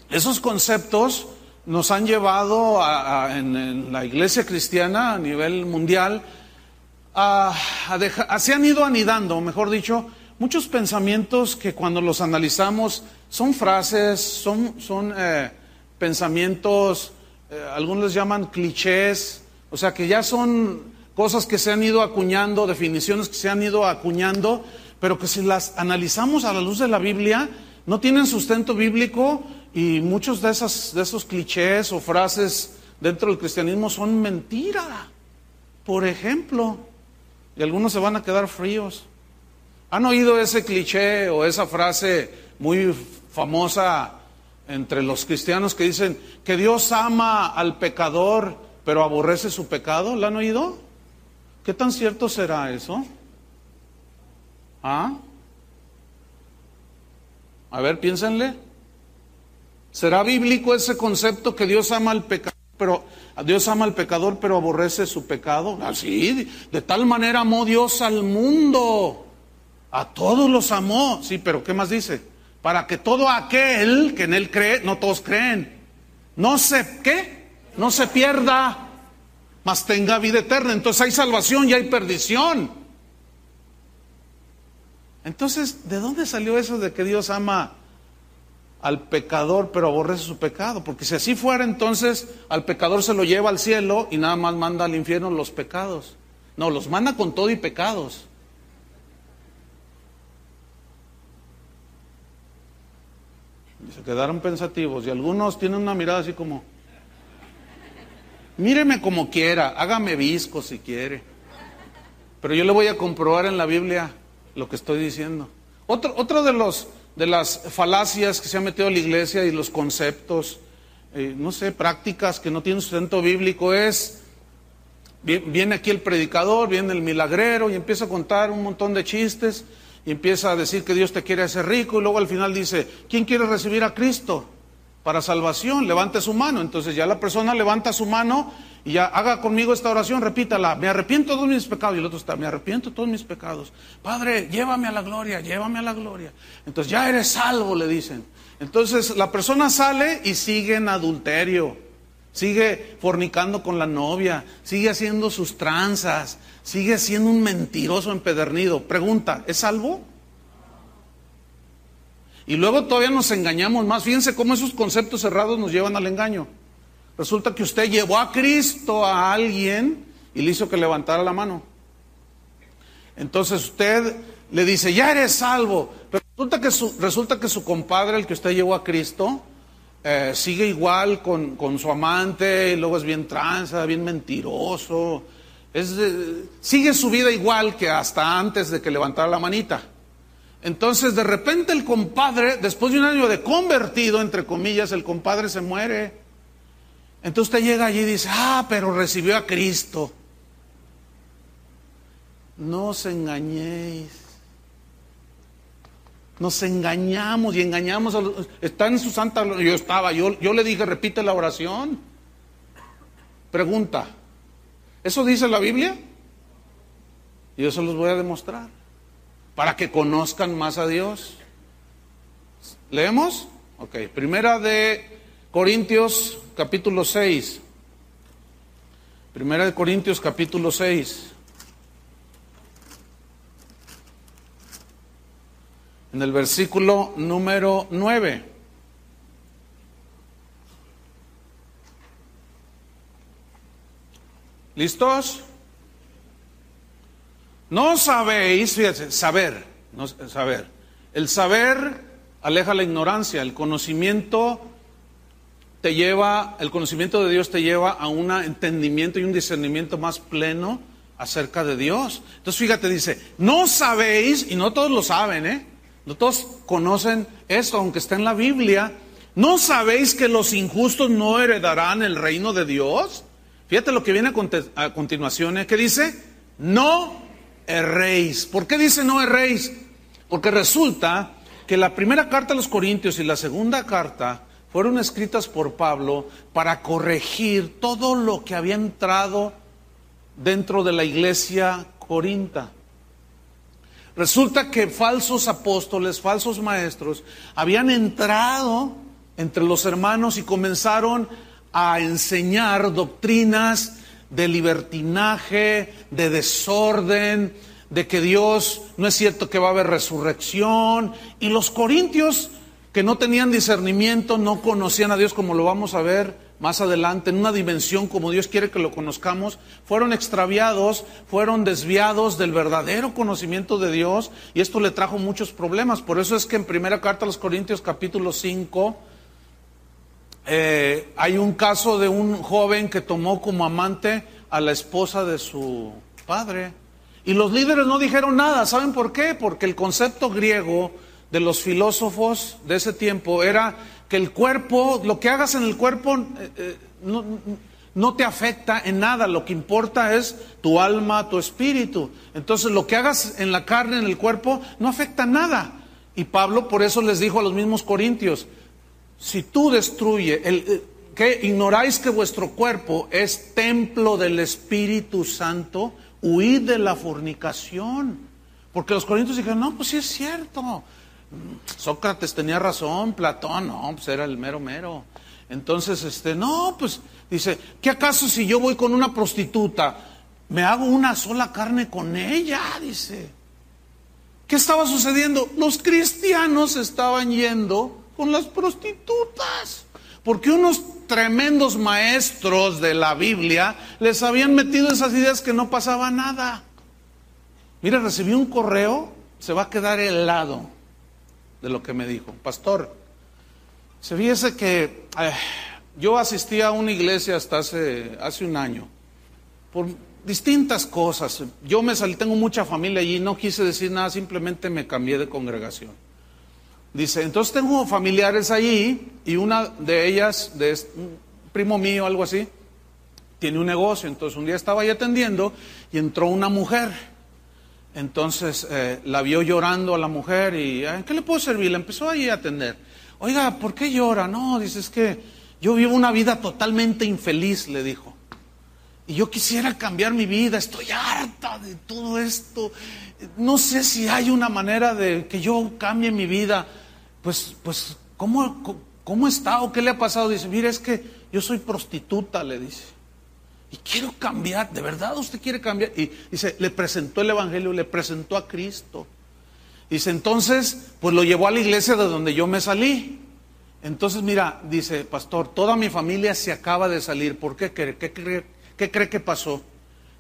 Esos conceptos nos han llevado en, la iglesia cristiana a nivel mundial a, dejar, se han ido anidando, mejor dicho, muchos pensamientos que cuando los analizamos son frases, son, son eh, pensamientos, eh, algunos les llaman clichés, o sea que ya son cosas que se han ido acuñando, definiciones que se han ido acuñando, pero que si las analizamos a la luz de la Biblia, no tienen sustento bíblico y muchos de, esas, de esos clichés o frases dentro del cristianismo son mentira. Por ejemplo, y algunos se van a quedar fríos. ¿Han oído ese cliché o esa frase muy famosa entre los cristianos que dicen que Dios ama al pecador pero aborrece su pecado? ¿La han oído? ¿Qué tan cierto será eso? ¿Ah? A ver, piénsenle. ¿Será bíblico ese concepto que Dios ama al pecador, pero Dios ama al pecador, pero aborrece su pecado? Así, de tal manera amó Dios al mundo. A todos los amó. Sí, pero ¿qué más dice? Para que todo aquel que en él cree, no todos creen, no se, ¿qué? No se pierda, mas tenga vida eterna. Entonces hay salvación y hay perdición. Entonces, ¿de dónde salió eso de que Dios ama al pecador pero aborrece su pecado? Porque si así fuera, entonces al pecador se lo lleva al cielo y nada más manda al infierno los pecados. No, los manda con todo y pecados. Se quedaron pensativos y algunos tienen una mirada así como, míreme como quiera, hágame visco si quiere. Pero yo le voy a comprobar en la Biblia lo que estoy diciendo. Otro, otro de, los, de las falacias que se ha metido la iglesia y los conceptos, eh, no sé, prácticas que no tienen sustento bíblico es, viene aquí el predicador, viene el milagrero y empieza a contar un montón de chistes y empieza a decir que Dios te quiere hacer rico y luego al final dice, ¿quién quiere recibir a Cristo para salvación? Levante su mano. Entonces ya la persona levanta su mano y ya haga conmigo esta oración, repítala, me arrepiento de todos mis pecados. Y el otro está, me arrepiento de todos mis pecados. Padre, llévame a la gloria, llévame a la gloria. Entonces ya eres salvo, le dicen. Entonces la persona sale y sigue en adulterio, sigue fornicando con la novia, sigue haciendo sus tranzas, sigue siendo un mentiroso empedernido. Pregunta, ¿es salvo? Y luego todavía nos engañamos más. Fíjense cómo esos conceptos cerrados nos llevan al engaño. Resulta que usted llevó a Cristo a alguien y le hizo que levantara la mano. Entonces usted le dice, ya eres salvo. Pero resulta que su, resulta que su compadre, el que usted llevó a Cristo, eh, sigue igual con, su amante, luego es bien tranza, bien mentiroso. Es, sigue su vida igual que hasta antes de que levantara la manita. Entonces de repente el compadre, después de un año de convertido, entre comillas, el compadre se muere. Entonces usted llega allí y dice, ah, pero recibió a Cristo. No os engañéis. Nos engañamos y engañamos a los... Está en su santa... Yo estaba, yo, yo le dije, repite la oración. Pregunta, ¿eso dice la Biblia? Y yo se los voy a demostrar. Para que conozcan más a Dios. ¿Leemos? Ok, primera de Corintios capítulo 6. Primera de Corintios capítulo 6. En el versículo número 9. ¿Listos? No sabéis, fíjense, saber, no, saber. El saber aleja la ignorancia, el conocimiento te lleva, el conocimiento de Dios te lleva a un entendimiento y un discernimiento más pleno acerca de Dios. Entonces fíjate, dice, no sabéis, y no todos lo saben, ¿eh? Todos conocen esto, aunque está en la Biblia. ¿No sabéis que los injustos no heredarán el reino de Dios? Fíjate lo que viene a, continuación, ¿eh? ¿Qué dice? No erréis. ¿Por qué dice no erréis? Porque resulta que la primera carta a los Corintios y la segunda carta fueron escritas por Pablo para corregir todo lo que había entrado dentro de la iglesia corinta. Resulta que falsos apóstoles, falsos maestros, habían entrado entre los hermanos y comenzaron a enseñar doctrinas de libertinaje, de desorden, de que Dios no es cierto que va a haber resurrección. Y los corintios que no tenían discernimiento, no conocían a Dios como lo vamos a ver más adelante, en una dimensión como Dios quiere que lo conozcamos, fueron extraviados, fueron desviados del verdadero conocimiento de Dios y esto le trajo muchos problemas. Por eso es que en primera carta a los Corintios capítulo 5 eh, hay un caso de un joven que tomó como amante a la esposa de su padre. Y los líderes no dijeron nada. ¿Saben por qué? Porque el concepto griego de los filósofos de ese tiempo era que el cuerpo, lo que hagas en el cuerpo eh, eh, no, no, te afecta en nada, lo que importa es tu alma, tu espíritu. Entonces lo que hagas en la carne, en el cuerpo, no afecta nada. Y Pablo por eso les dijo a los mismos corintios, si tú destruyes, el, eh, que ignoráis que vuestro cuerpo es templo del Espíritu Santo, huid de la fornicación. Porque los corintios dijeron, no, pues sí es cierto. Sócrates tenía razón, Platón, no, pues era el mero mero. Entonces, este, no, pues dice, ¿qué acaso si yo voy con una prostituta, me hago una sola carne con ella? Dice. ¿Qué estaba sucediendo? Los cristianos estaban yendo con las prostitutas. Porque unos tremendos maestros de la Biblia les habían metido esas ideas que no pasaba nada. Mire, recibí un correo, se va a quedar helado de lo que me dijo. Pastor, se viese que eh, yo asistí a una iglesia hasta hace, hace un año, por distintas cosas. Yo me salí, tengo mucha familia allí, no quise decir nada, simplemente me cambié de congregación. Dice, entonces tengo familiares allí y una de ellas, de un primo mío, algo así, tiene un negocio. Entonces un día estaba ahí atendiendo y entró una mujer entonces eh, la vio llorando a la mujer y, ¿en qué le puedo servir? La empezó ahí a atender. Oiga, ¿por qué llora? No, dice, es que yo vivo una vida totalmente infeliz, le dijo. Y yo quisiera cambiar mi vida, estoy harta de todo esto. No sé si hay una manera de que yo cambie mi vida. Pues, pues, ¿cómo, cómo está o qué le ha pasado? Dice, mire, es que yo soy prostituta, le dice. Y quiero cambiar, ¿de verdad usted quiere cambiar? Y dice, le presentó el Evangelio, le presentó a Cristo. Dice, entonces, pues lo llevó a la iglesia de donde yo me salí. Entonces, mira, dice, pastor, toda mi familia se acaba de salir. ¿Por qué cree? ¿Qué cree, qué cree que pasó?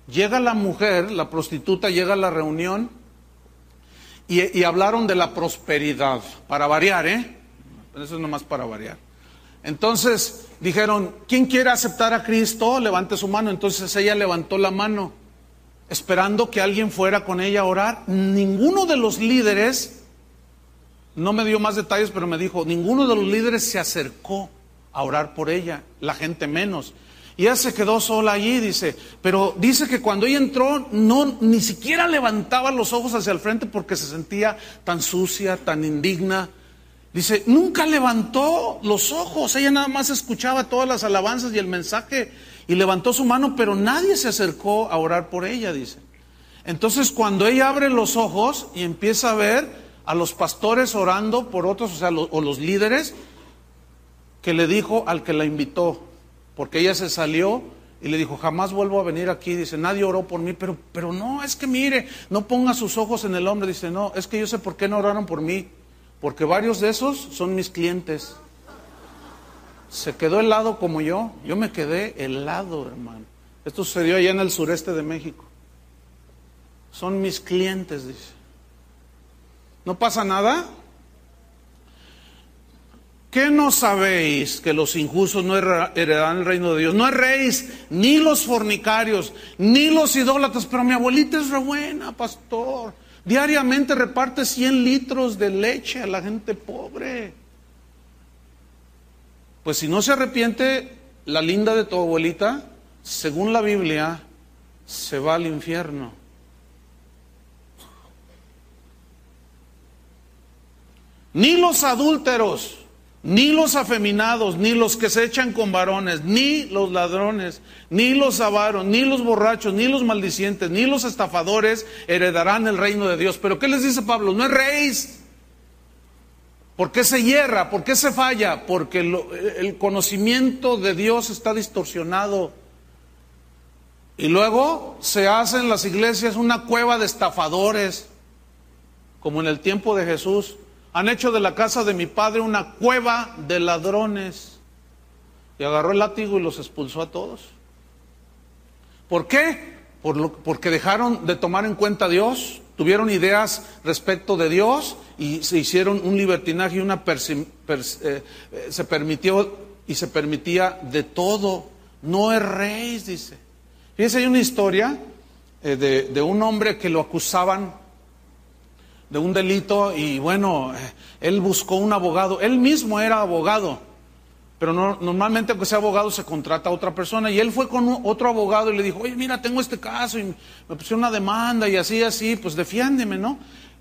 Llega la mujer, la prostituta, llega a la reunión y, y hablaron de la prosperidad. Para variar, ¿eh? Eso es nomás para variar. Entonces dijeron, ¿quién quiere aceptar a Cristo? Levante su mano. Entonces ella levantó la mano, esperando que alguien fuera con ella a orar. Ninguno de los líderes, no me dio más detalles, pero me dijo, ninguno de los líderes se acercó a orar por ella, la gente menos. Y ella se quedó sola allí, dice, pero dice que cuando ella entró, no, ni siquiera levantaba los ojos hacia el frente porque se sentía tan sucia, tan indigna. Dice, nunca levantó los ojos, ella nada más escuchaba todas las alabanzas y el mensaje y levantó su mano, pero nadie se acercó a orar por ella, dice. Entonces cuando ella abre los ojos y empieza a ver a los pastores orando por otros, o sea, o los líderes, que le dijo al que la invitó, porque ella se salió y le dijo, jamás vuelvo a venir aquí. Dice, nadie oró por mí, pero, pero no, es que mire, no ponga sus ojos en el hombre. Dice, no, es que yo sé por qué no oraron por mí. Porque varios de esos son mis clientes. Se quedó helado como yo. Yo me quedé helado, hermano. Esto sucedió allá en el sureste de México. Son mis clientes, dice. ¿No pasa nada? ¿Qué no sabéis que los injustos no heredarán el reino de Dios? No erréis ni los fornicarios, ni los idólatras, pero mi abuelita es re buena, pastor. Diariamente reparte 100 litros de leche a la gente pobre. Pues si no se arrepiente la linda de tu abuelita, según la Biblia, se va al infierno. Ni los adúlteros, ni los afeminados, ni los que se echan con varones, ni los ladrones, ni los avaros, ni los borrachos, ni los maldicientes, ni los estafadores heredarán el reino de Dios. Pero ¿qué les dice Pablo? No rey. ¿Por qué se hierra? ¿Por qué se falla? Porque el conocimiento de Dios está distorsionado. Y luego se hace en las iglesias una cueva de estafadores, como en el tiempo de Jesús. Han hecho de la casa de mi padre una cueva de ladrones. Y agarró el látigo y los expulsó a todos. ¿Por qué? porque dejaron de tomar en cuenta a Dios, tuvieron ideas respecto de Dios y se hicieron un libertinaje y una eh, eh, se permitió y se permitía de todo. No rey, dice. Fíjense, hay una historia eh, de, de, un hombre que lo acusaban de un delito y bueno, él buscó un abogado, él mismo era abogado, pero no, normalmente aunque sea abogado se contrata a otra persona y él fue con otro abogado y le dijo, oye, mira, tengo este caso y me pusieron una demanda y así, así, pues defiéndeme, ¿no?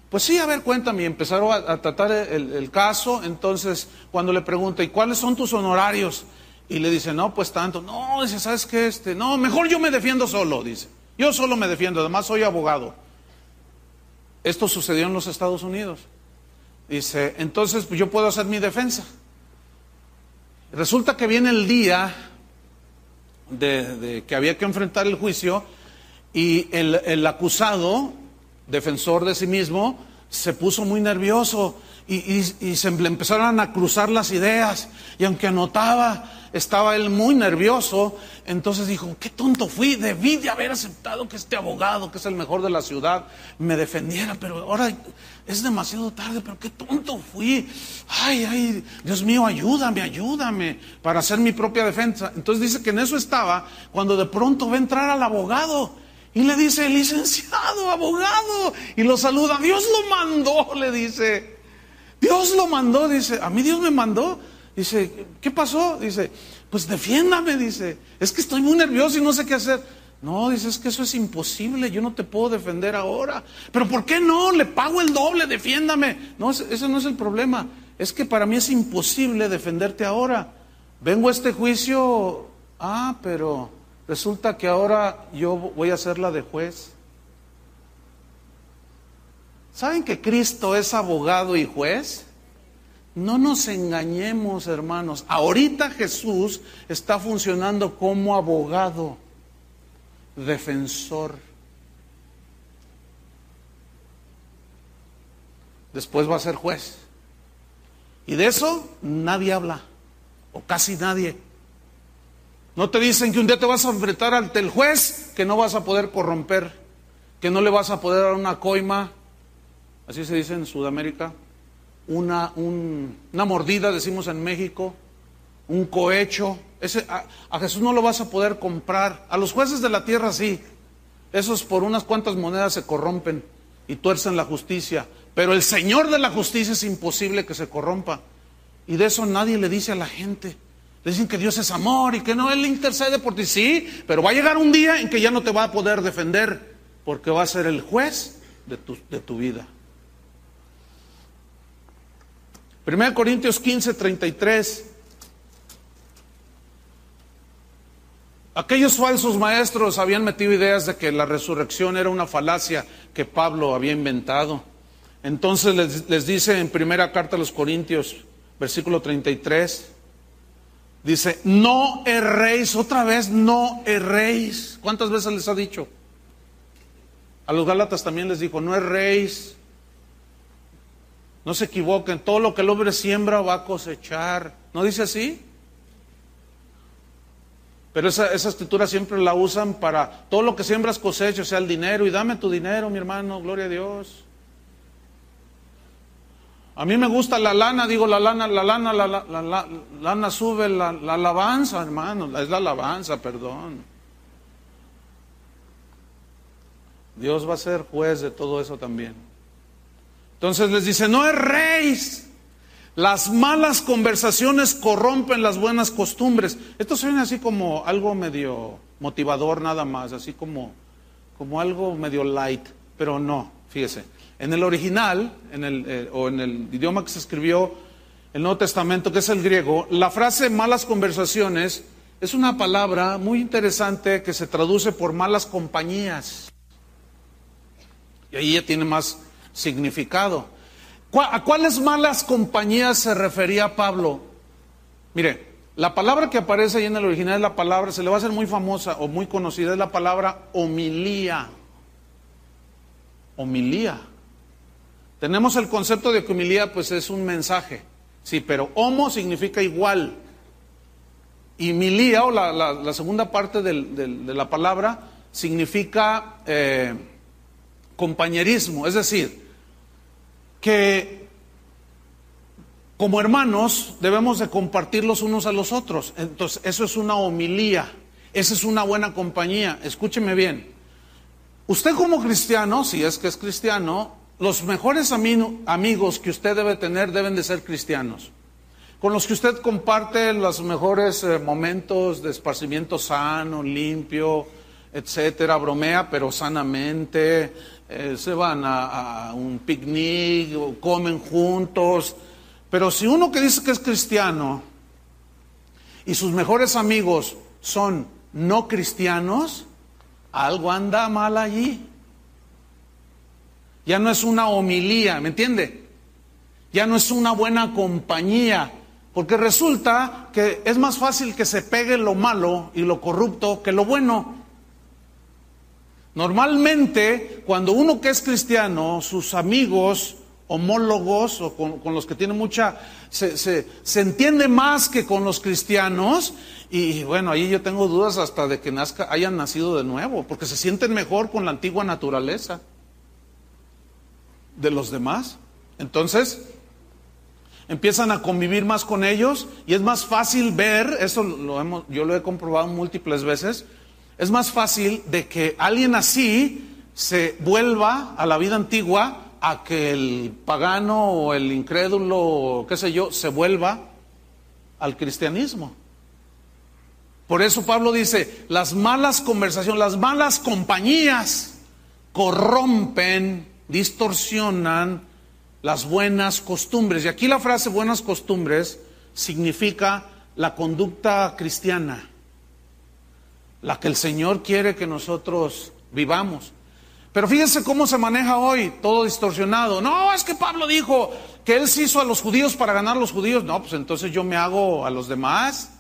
Pues sí, a ver, cuéntame. Empezaron a, tratar el, caso. Entonces, cuando le pregunta, ¿y cuáles son tus honorarios? Y le dice, no, pues tanto. No, dice, ¿sabes qué? Este, no, mejor yo me defiendo solo, dice. Yo solo me defiendo, además soy abogado. Esto sucedió en los Estados Unidos. Dice, entonces pues yo puedo hacer mi defensa. Resulta que viene el día de, que había que enfrentar el juicio y el, acusado, defensor de sí mismo, se puso muy nervioso y, se le empezaron a cruzar las ideas. Y aunque anotaba, estaba él muy nervioso. Entonces dijo, qué tonto fui, debí de haber aceptado que este abogado, que es el mejor de la ciudad, me defendiera. Pero ahora es demasiado tarde, pero qué tonto fui. Ay, ay, Dios mío, ayúdame, ayúdame para hacer mi propia defensa. Entonces dice que en eso estaba cuando de pronto va a entrar al abogado y le dice, licenciado, abogado, y lo saluda. Dios lo mandó, le dice. Dios lo mandó, dice, a mí Dios me mandó. Dice, ¿qué pasó? Dice, pues defiéndame, dice, es que estoy muy nervioso y no sé qué hacer. No, dice, es que eso es imposible, yo no te puedo defender ahora. Pero ¿por qué no? Le pago el doble, defiéndame. No, ese no es el problema. Es que para mí es imposible defenderte ahora. Vengo a este juicio, ah, pero resulta que ahora yo voy a ser la de juez. ¿Saben que Cristo es abogado y juez? No nos engañemos, hermanos. Ahorita Jesús está funcionando como abogado defensor. Después va a ser juez. Y de eso nadie habla, o casi nadie. No te dicen que un día te vas a enfrentar ante el juez, que no vas a poder corromper, que no le vas a poder dar una coima, así se dice en Sudamérica, una, una mordida, decimos en México, un cohecho. Ese, a, Jesús no lo vas a poder comprar. A los jueces de la tierra sí. Esos por unas cuantas monedas se corrompen y tuercen la justicia. Pero el Señor de la justicia es imposible que se corrompa. Y de eso nadie le dice a la gente. Dicen que Dios es amor y que no, Él intercede por ti. Sí, pero va a llegar un día en que ya no te va a poder defender porque va a ser el juez de tu, de tu vida. 1 Corintios 15, 33. Aquellos falsos maestros habían metido ideas de que la resurrección era una falacia que Pablo había inventado. Entonces les, dice en primera carta a los Corintios, versículo 33, dice, no erréis, otra vez no erréis. ¿Cuántas veces les ha dicho? A los Gálatas también les dijo, no erréis, no se equivoquen, todo lo que el hombre siembra va a cosechar. ¿No dice así? Pero esa, escritura siempre la usan para todo lo que siembras cosecha, o sea, el dinero, y dame tu dinero, mi hermano, gloria a Dios. A mí me gusta la lana, digo la lana, la lana, la, la lana sube la, alabanza, hermano, es la alabanza, perdón. Dios va a ser juez de todo eso también. Entonces les dice, no erréis, las malas conversaciones corrompen las buenas costumbres. Esto suena así como algo medio motivador nada más, así como, como algo medio light, pero no, fíjese. En el original, en el, eh, o en el idioma que se escribió el Nuevo Testamento, que es el griego, la frase malas conversaciones es una palabra muy interesante que se traduce por malas compañías. Y ahí ya tiene más significado. ¿A cuáles malas compañías se refería Pablo? Mire, la palabra que aparece ahí en el original es la palabra, se le va a hacer muy famosa o muy conocida, es la palabra homilía. Homilía. Tenemos el concepto de que homilía pues es un mensaje, sí, pero homo significa igual. Y milía, o la, segunda parte de la palabra, significa eh, compañerismo, es decir, que como hermanos debemos de compartir los unos a los otros. Entonces, eso es una homilía, esa es una buena compañía. Escúcheme bien. Usted como cristiano, si es que es cristiano, los mejores amigos que usted debe tener deben de ser cristianos. Con los que usted comparte los mejores eh, momentos de esparcimiento sano, limpio, etcétera, bromea, pero sanamente, eh, se van a, un picnic, comen juntos. Pero si uno que dice que es cristiano y sus mejores amigos son no cristianos, algo anda mal allí. Ya no es una homilía, ¿me entiende? Ya no es una buena compañía, porque resulta que es más fácil que se pegue lo malo y lo corrupto que lo bueno. Normalmente, cuando uno que es cristiano, sus amigos, homólogos o con, los que tiene mucha, se, se, entiende más que con los cristianos. Y bueno, ahí yo tengo dudas hasta de que nazca, hayan nacido de nuevo, porque se sienten mejor con la antigua naturaleza de los demás. Entonces, empiezan a convivir más con ellos y es más fácil ver, eso lo hemos, yo lo he comprobado múltiples veces, es más fácil de que alguien así se vuelva a la vida antigua a que el pagano o el incrédulo, qué sé yo, se vuelva al cristianismo. Por eso Pablo dice, las malas conversaciones, las malas compañías corrompen, distorsionan las buenas costumbres. Y aquí la frase buenas costumbres significa la conducta cristiana la que el Señor quiere que nosotros vivamos. Pero fíjense cómo se maneja hoy, todo distorsionado. No, es que Pablo dijo que él se hizo a los judíos para ganar a los judíos. No, pues entonces yo me hago a los demás.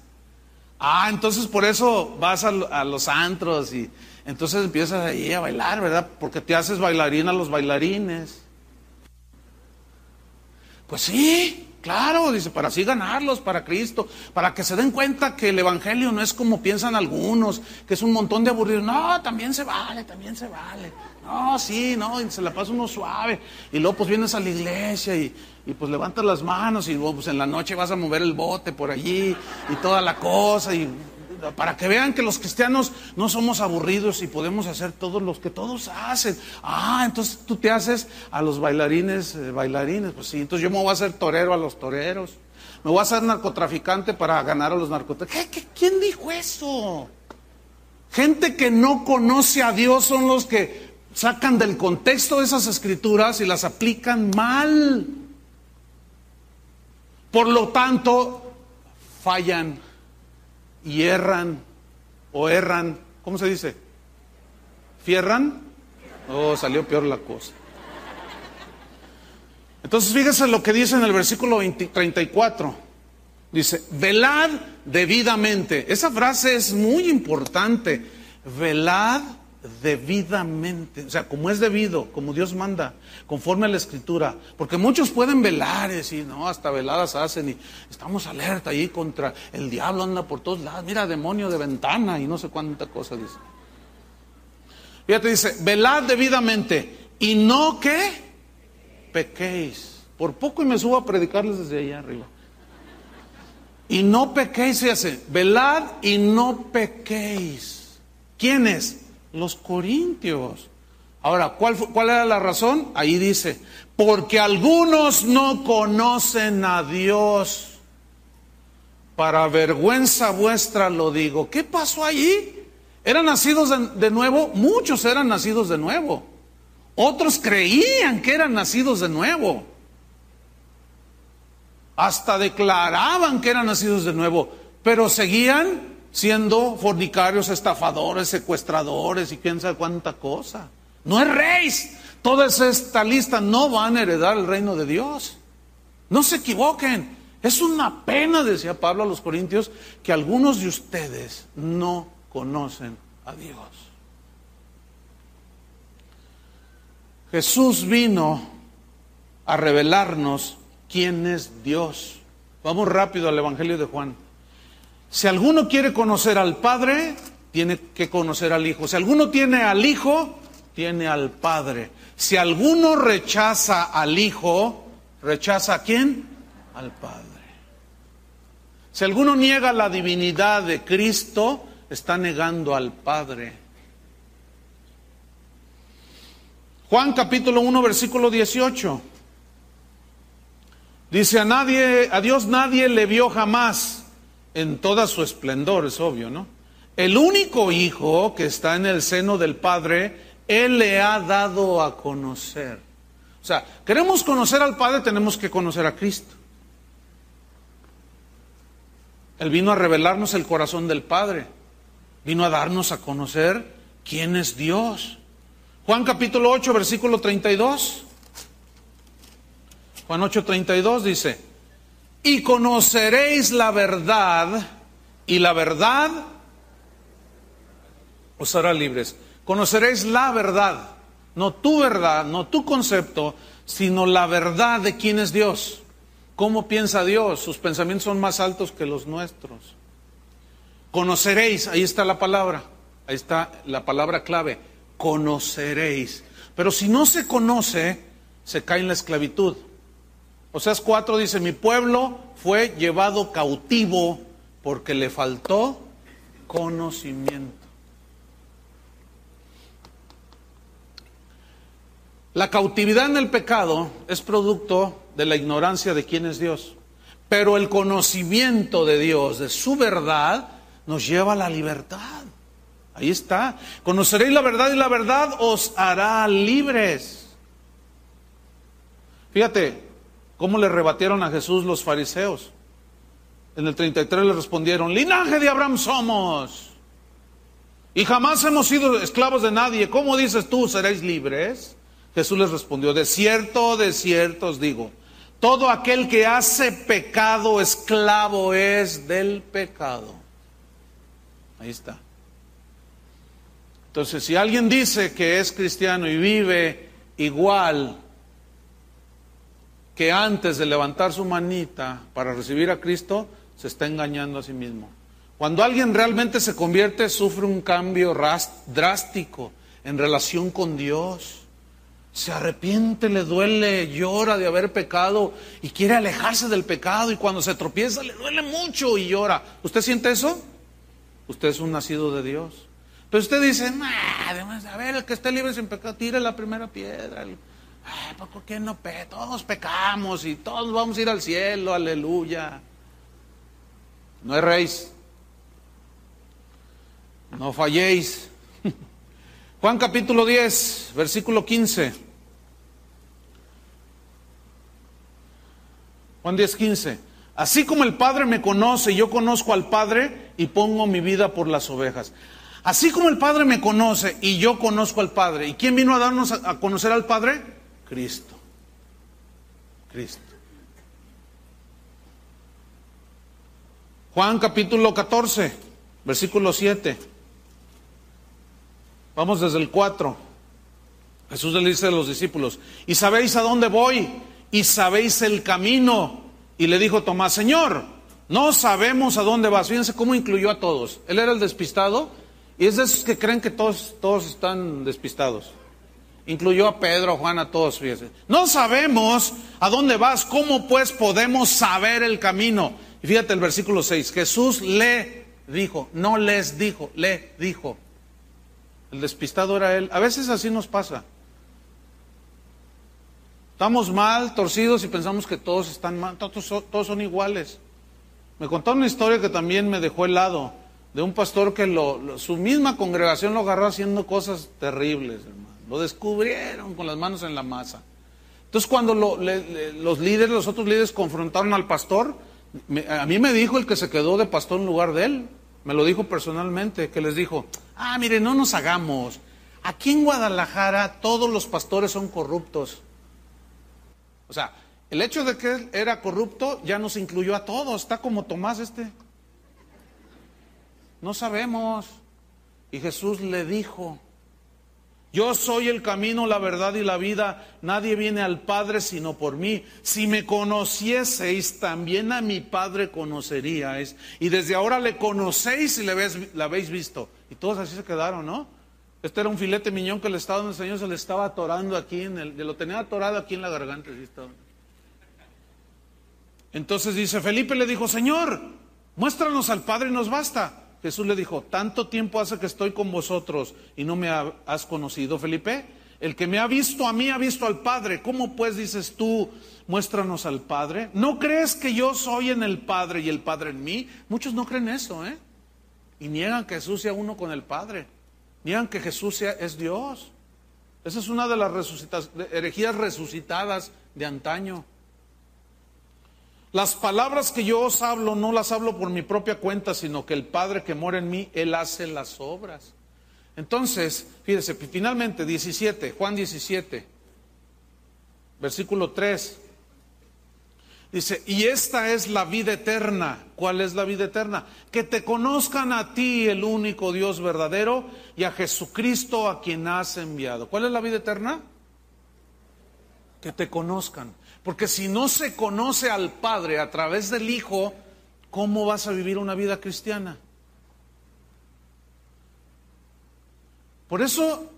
Ah, entonces por eso vas a, los antros y entonces empiezas ahí a bailar, ¿verdad? Porque te haces bailarín a los bailarines. Pues sí, Claro, dice, para así ganarlos para Cristo, para que se den cuenta que el Evangelio no es como piensan algunos, que es un montón de aburridos. No, también se vale, también se vale. No, sí, no, y se la pasa uno suave. Y luego pues vienes a la iglesia y, y pues levantas las manos y luego pues en la noche vas a mover el bote por allí y toda la cosa y para que vean que los cristianos no somos aburridos y podemos hacer todos los que todos hacen. Ah, entonces tú te haces a los bailarines, eh, bailarines, pues sí, entonces yo me voy a hacer torero a los toreros. Me voy a hacer narcotraficante para ganar a los narcotraficantes. quién dijo eso? Gente que no conoce a Dios son los que sacan del contexto esas escrituras y las aplican mal. Por lo tanto, fallan y erran o erran, ¿cómo se dice? ¿Fierran? Oh, salió peor la cosa. Entonces fíjese lo que dice en el versículo 34. Dice, velad debidamente. Esa frase es muy importante. Velad debidamente, o sea, como es debido, como Dios manda, conforme a la escritura, porque muchos pueden velar y decir, no, hasta veladas hacen y estamos alerta ahí contra el diablo anda por todos lados, mira, demonio de ventana y no sé cuánta cosa dice. Fíjate, dice, velad debidamente y no que pequéis. Por poco y me subo a predicarles desde allá arriba. Y no pequéis, hace, velad y no pequéis. ¿Quiénes? Los corintios. Ahora, ¿cuál, ¿cuál era la razón? Ahí dice, porque algunos no conocen a Dios. Para vergüenza vuestra lo digo. ¿Qué pasó allí? ¿Eran nacidos de, de nuevo? Muchos eran nacidos de nuevo. Otros creían que eran nacidos de nuevo. Hasta declaraban que eran nacidos de nuevo, pero seguían siendo fornicarios, estafadores, secuestradores y quién sabe cuánta cosa. No es rey, toda esta lista no van a heredar el reino de Dios. No se equivoquen. Es una pena, decía Pablo a los Corintios, que algunos de ustedes no conocen a Dios. Jesús vino a revelarnos quién es Dios. Vamos rápido al Evangelio de Juan. Si alguno quiere conocer al Padre, tiene que conocer al Hijo. Si alguno tiene al Hijo, tiene al Padre. Si alguno rechaza al Hijo, rechaza a quién? Al Padre. Si alguno niega la divinidad de Cristo, está negando al Padre. Juan capítulo 1 versículo 18. Dice a nadie, a Dios nadie le vio jamás en toda su esplendor, es obvio, ¿no? El único hijo que está en el seno del Padre, Él le ha dado a conocer. O sea, queremos conocer al Padre, tenemos que conocer a Cristo. Él vino a revelarnos el corazón del Padre. Vino a darnos a conocer quién es Dios. Juan capítulo 8, versículo 32. Juan 8, 32 dice, y conoceréis la verdad, y la verdad os hará libres. Conoceréis la verdad, no tu verdad, no tu concepto, sino la verdad de quién es Dios. ¿Cómo piensa Dios? Sus pensamientos son más altos que los nuestros. Conoceréis, ahí está la palabra, ahí está la palabra clave, conoceréis. Pero si no se conoce, se cae en la esclavitud. Oseas 4 dice, mi pueblo fue llevado cautivo porque le faltó conocimiento. La cautividad en el pecado es producto de la ignorancia de quién es Dios. Pero el conocimiento de Dios, de su verdad, nos lleva a la libertad. Ahí está. Conoceréis la verdad y la verdad os hará libres. Fíjate cómo le rebatieron a Jesús los fariseos. En el 33 le respondieron, linaje de Abraham somos. Y jamás hemos sido esclavos de nadie. ¿Cómo dices tú, seréis libres? Jesús les respondió, de cierto, de cierto os digo todo aquel que hace pecado, esclavo es del pecado. Ahí está. Entonces, si alguien dice que es cristiano y vive igual que antes de levantar su manita para recibir a Cristo, se está engañando a sí mismo. Cuando alguien realmente se convierte, sufre un cambio drástico en relación con Dios se arrepiente, le duele, llora de haber pecado y quiere alejarse del pecado y cuando se tropieza le duele mucho y llora. ¿Usted siente eso? Usted es un nacido de Dios. Pero usted dice, además, a ver, el que esté libre sin pecado, tire la primera piedra. Ay, ¿por qué no pe Todos pecamos y todos vamos a ir al cielo, aleluya. No erréis. No falléis. Juan capítulo 10, versículo 15. Juan 10:15. Así como el Padre me conoce, yo conozco al Padre y pongo mi vida por las ovejas. Así como el Padre me conoce y yo conozco al Padre. ¿Y quién vino a darnos a, conocer al Padre? Cristo. Cristo. Juan capítulo 14, versículo 7. Vamos desde el 4. Jesús le dice a los discípulos, ¿y sabéis a dónde voy? y sabéis el camino. Y le dijo Tomás, Señor, no sabemos a dónde vas. Fíjense cómo incluyó a todos. Él era el despistado y es de esos que creen que todos, todos están despistados. Incluyó a Pedro, a Juan, a todos. No sabemos a dónde vas, ¿cómo pues podemos saber el camino? Y fíjate el versículo 6, Jesús le dijo, no les dijo, le dijo. El despistado era él. A veces así nos pasa. Estamos mal, torcidos y pensamos que todos están mal, todos, son iguales. Me contaron una historia que también me dejó helado, de un pastor que su misma congregación lo agarró haciendo cosas terribles, hermano. Lo descubrieron con las manos en la masa. Entonces cuando los líderes, los otros líderes confrontaron al pastor, a mí me dijo el que se quedó de pastor en lugar de él, me lo dijo personalmente, que les dijo, ah, mire, no nos hagamos, Aquí en Guadalajara todos los pastores son corruptos. O sea, el hecho de que él era corrupto ya nos incluyó a todos. Está como Tomás este. No sabemos. Y Jesús le dijo, yo soy el camino, la verdad y la vida. Nadie viene al Padre sino por mí. Si me conocieseis, también a mi Padre conoceríais. Y desde ahora le conocéis y le habéis, visto. Y todos así se quedaron, ¿no? Este era un filete miñón que el Estado del Señor se le estaba atorando aquí, en el, lo tenía atorado aquí en la garganta. Entonces dice, Felipe le dijo, Señor, muéstranos al Padre y nos basta. Jesús le dijo, tanto tiempo hace que estoy con vosotros y no me has conocido, Felipe. El que me ha visto a mí ha visto al Padre. ¿Cómo pues dices tú, muéstranos al Padre? ¿No crees que yo soy en el Padre y el Padre en mí? Muchos no creen eso, ¿eh? Y niegan que Jesús sea uno con el Padre. Niegan que Jesús sea, es Dios. Esa es una de las herejías resucitadas de antaño. Las palabras que yo os hablo no las hablo por mi propia cuenta, sino que el Padre que mora en mí, Él hace las obras. Entonces, fíjese, finalmente 17, Juan 17, versículo 3. Dice, y esta es la vida eterna. ¿Cuál es la vida eterna? Que te conozcan a ti, el único Dios verdadero, y a Jesucristo a quien has enviado. ¿Cuál es la vida eterna? Que te conozcan. Porque si no se conoce al Padre a través del Hijo, ¿cómo vas a vivir una vida cristiana? Por eso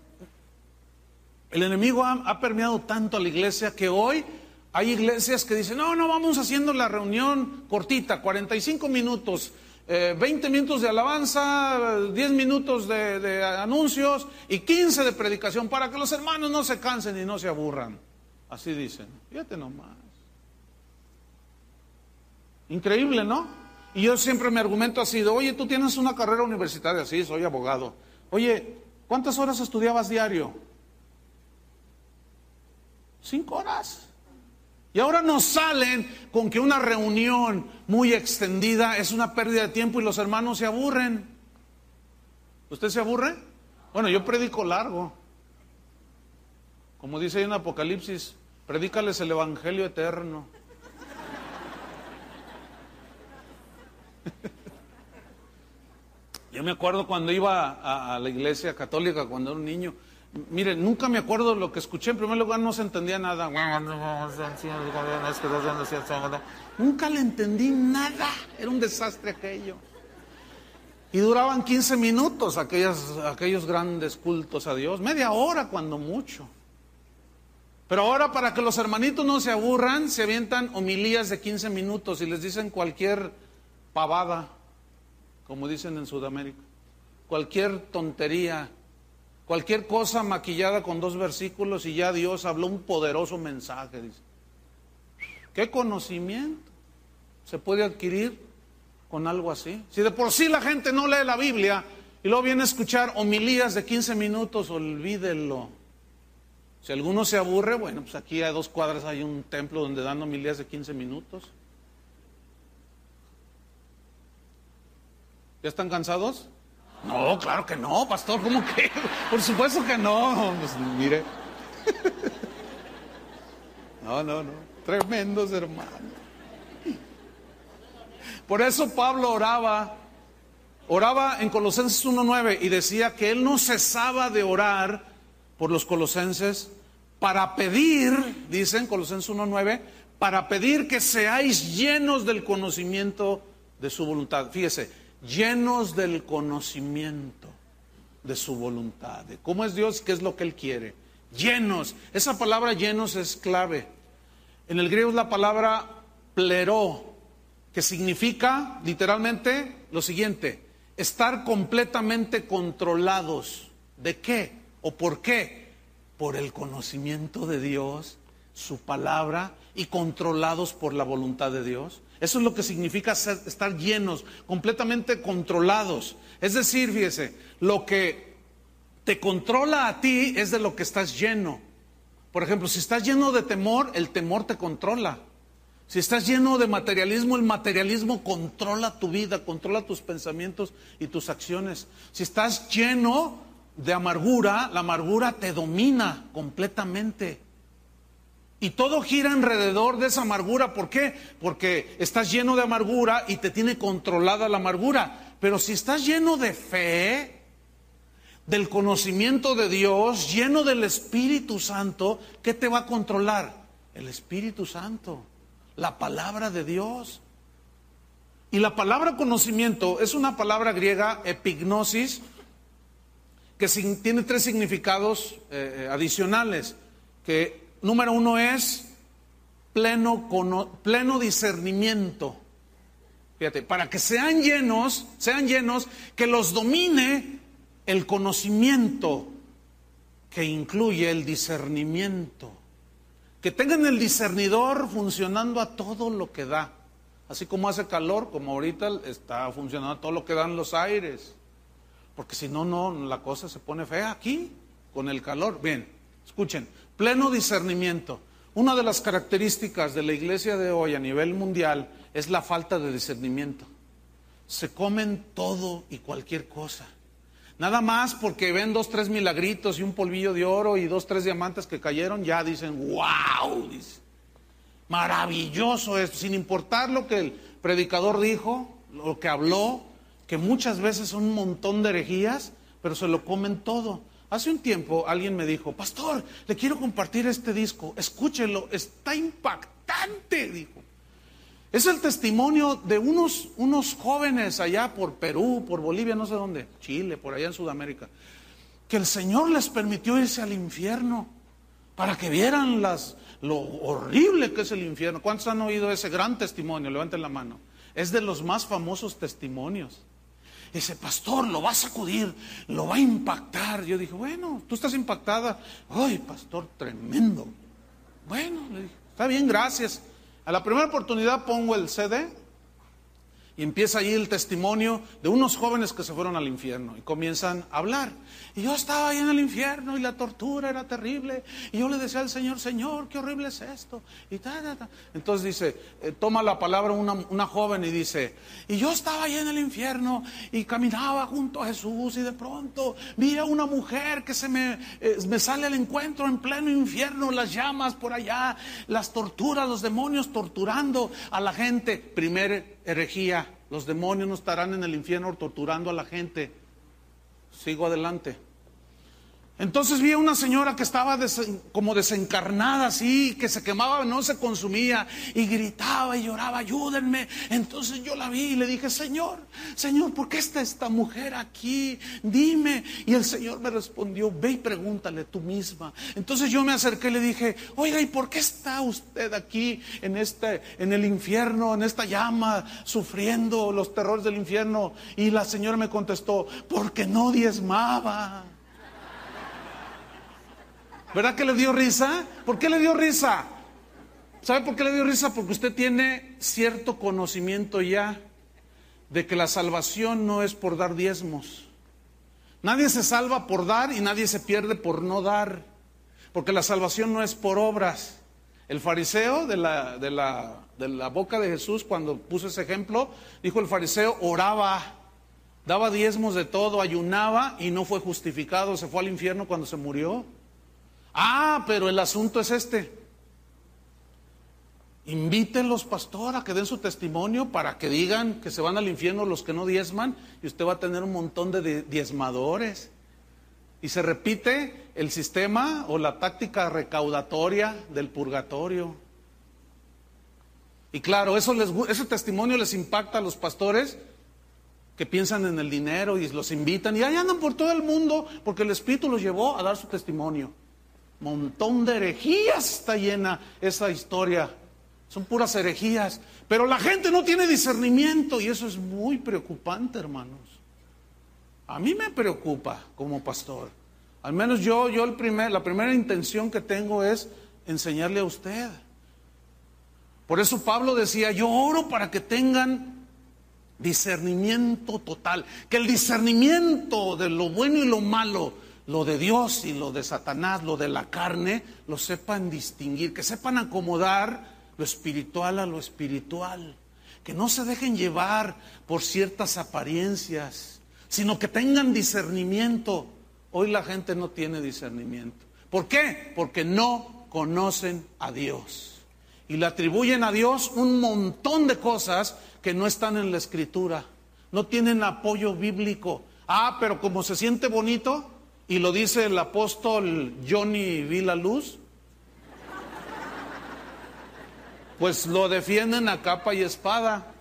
el enemigo ha, permeado tanto a la iglesia que hoy hay iglesias que dicen, no, no, vamos haciendo la reunión cortita, 45 minutos, 20 eh, minutos de alabanza, 10 minutos de, de anuncios y 15 de predicación para que los hermanos no se cansen y no se aburran. Así dicen. Fíjate nomás. Increíble, ¿no? Y yo siempre mi argumento ha sido, oye, tú tienes una carrera universitaria, sí, soy abogado. Oye, ¿cuántas horas estudiabas diario? Cinco horas. Y ahora nos salen con que una reunión muy extendida es una pérdida de tiempo y los hermanos se aburren. ¿Usted se aburre? Bueno, yo predico largo. Como dice ahí en Apocalipsis, Predícales el Evangelio eterno. Yo me acuerdo cuando iba a, la iglesia católica, cuando era un niño. Mire, nunca me acuerdo lo que escuché. En primer lugar, no se entendía nada. Nunca le entendí nada. Era un desastre aquello. Y duraban 15 minutos aquellos grandes cultos a Dios. Media hora, cuando mucho. Pero ahora para que los hermanitos no se aburran, se avientan homilías de 15 minutos y les dicen cualquier pavada, como dicen en Sudamérica, cualquier tontería, cualquier cosa maquillada con dos versículos y ya Dios habló un poderoso mensaje. Dice. ¿Qué conocimiento se puede adquirir con algo así? Si de por sí la gente no lee la Biblia y luego viene a escuchar homilías de 15 minutos, olvídelo. Si alguno se aburre, bueno, pues aquí a dos cuadras hay un templo donde dan homilías de 15 minutos. ¿Ya están cansados? No, claro que no, pastor, ¿cómo que? Por supuesto que no. Pues mire. No, no, no. Tremendos hermanos. Por eso Pablo oraba, oraba en Colosenses 1.9 y decía que él no cesaba de orar por los colosenses para pedir, dicen Colosenses 1.9, para pedir que seáis llenos del conocimiento de su voluntad. Fíjese, llenos del conocimiento de su voluntad, de cómo es Dios, qué es lo que Él quiere. Llenos, esa palabra llenos es clave. En el griego es la palabra pleró, que significa literalmente lo siguiente, estar completamente controlados. ¿De qué? ¿O por qué? Por el conocimiento de Dios, su palabra y controlados por la voluntad de Dios. Eso es lo que significa estar llenos, completamente controlados. Es decir, fíjese, lo que te controla a ti es de lo que estás lleno. Por ejemplo, si estás lleno de temor, el temor te controla. Si estás lleno de materialismo, el materialismo controla tu vida, controla tus pensamientos y tus acciones. Si estás lleno de amargura, la amargura te domina completamente. Y todo gira alrededor de esa amargura. ¿Por qué? Porque estás lleno de amargura y te tiene controlada la amargura. Pero si estás lleno de fe, del conocimiento de Dios, lleno del Espíritu Santo, ¿qué te va a controlar? El Espíritu Santo, la palabra de Dios. Y la palabra conocimiento es una palabra griega, epignosis, que tiene tres significados eh, eh, adicionales, que número uno es pleno, pleno discernimiento. Fíjate, para que sean llenos, sean llenos, que los domine el conocimiento que incluye el discernimiento. Que tengan el discernidor funcionando a todo lo que da. Así como hace calor, como ahorita está funcionando a todo lo que dan los aires. Porque si no, no, la cosa se pone fea aquí, con el calor. Bien, escuchen, pleno discernimiento. Una de las características de la iglesia de hoy a nivel mundial es la falta de discernimiento. Se comen todo y cualquier cosa. Nada más porque ven dos, tres milagritos y un polvillo de oro y dos, tres diamantes que cayeron, ya dicen, wow, maravilloso esto, sin importar lo que el predicador dijo, lo que habló, que muchas veces son un montón de herejías, pero se lo comen todo. Hace un tiempo alguien me dijo, pastor, le quiero compartir este disco, escúchelo, está impactante, dijo. Es el testimonio de unos, unos jóvenes allá por Perú, por Bolivia, no sé dónde, Chile, por allá en Sudamérica, que el Señor les permitió irse al infierno para que vieran las, lo horrible que es el infierno. ¿Cuántos han oído ese gran testimonio? Levanten la mano. Es de los más famosos testimonios. Ese pastor lo va a sacudir, lo va a impactar. Yo dije, bueno, tú estás impactada. Ay, pastor, tremendo. Bueno, le dije, está bien, gracias. A la primera oportunidad pongo el CD y empieza allí el testimonio de unos jóvenes que se fueron al infierno y comienzan a hablar. Y yo estaba ahí en el infierno y la tortura era terrible. Y yo le decía al Señor, Señor, qué horrible es esto. Y ta, Entonces dice, eh, toma la palabra una, joven y dice, y yo estaba ahí en el infierno y caminaba junto a Jesús y de pronto vi a una mujer que se me, eh, me sale al encuentro en pleno infierno, las llamas por allá, las torturas, los demonios torturando a la gente. Primera herejía, los demonios no estarán en el infierno torturando a la gente. Sigo adelante. Entonces vi a una señora que estaba como desencarnada así, que se quemaba, no se consumía, y gritaba y lloraba, ayúdenme. Entonces yo la vi y le dije, Señor, Señor, ¿por qué está esta mujer aquí? Dime. Y el Señor me respondió, ve y pregúntale tú misma. Entonces yo me acerqué y le dije, oiga, ¿y por qué está usted aquí en este, en el infierno, en esta llama, sufriendo los terrores del infierno? Y la señora me contestó, porque no diezmaba. ¿Verdad que le dio risa? ¿Por qué le dio risa? ¿Sabe por qué le dio risa? Porque usted tiene cierto conocimiento ya de que la salvación no es por dar diezmos. Nadie se salva por dar y nadie se pierde por no dar. Porque la salvación no es por obras. El fariseo de la, de la, de la boca de Jesús, cuando puso ese ejemplo, dijo el fariseo oraba, daba diezmos de todo, ayunaba y no fue justificado, se fue al infierno cuando se murió. Ah, pero el asunto es este. Invítenlos, pastor, a que den su testimonio para que digan que se van al infierno los que no diezman y usted va a tener un montón de diezmadores. Y se repite el sistema o la táctica recaudatoria del purgatorio. Y claro, eso les, ese testimonio les impacta a los pastores que piensan en el dinero y los invitan y ahí andan por todo el mundo porque el Espíritu los llevó a dar su testimonio montón de herejías está llena esa historia. Son puras herejías. Pero la gente no tiene discernimiento y eso es muy preocupante, hermanos. A mí me preocupa como pastor. Al menos yo, yo el primer, la primera intención que tengo es enseñarle a usted. Por eso Pablo decía, yo oro para que tengan discernimiento total, que el discernimiento de lo bueno y lo malo lo de Dios y lo de Satanás, lo de la carne, lo sepan distinguir, que sepan acomodar lo espiritual a lo espiritual, que no se dejen llevar por ciertas apariencias, sino que tengan discernimiento Hoy la gente no tiene discernimiento. ¿Por qué? Porque no conocen a Dios. Y le atribuyen a Dios un montón de cosas que no están en la escritura. No tienen apoyo bíblico. Ah, pero como se siente bonito, y lo dice el apóstol Johnny Villaluz, pues lo defienden a capa y espada.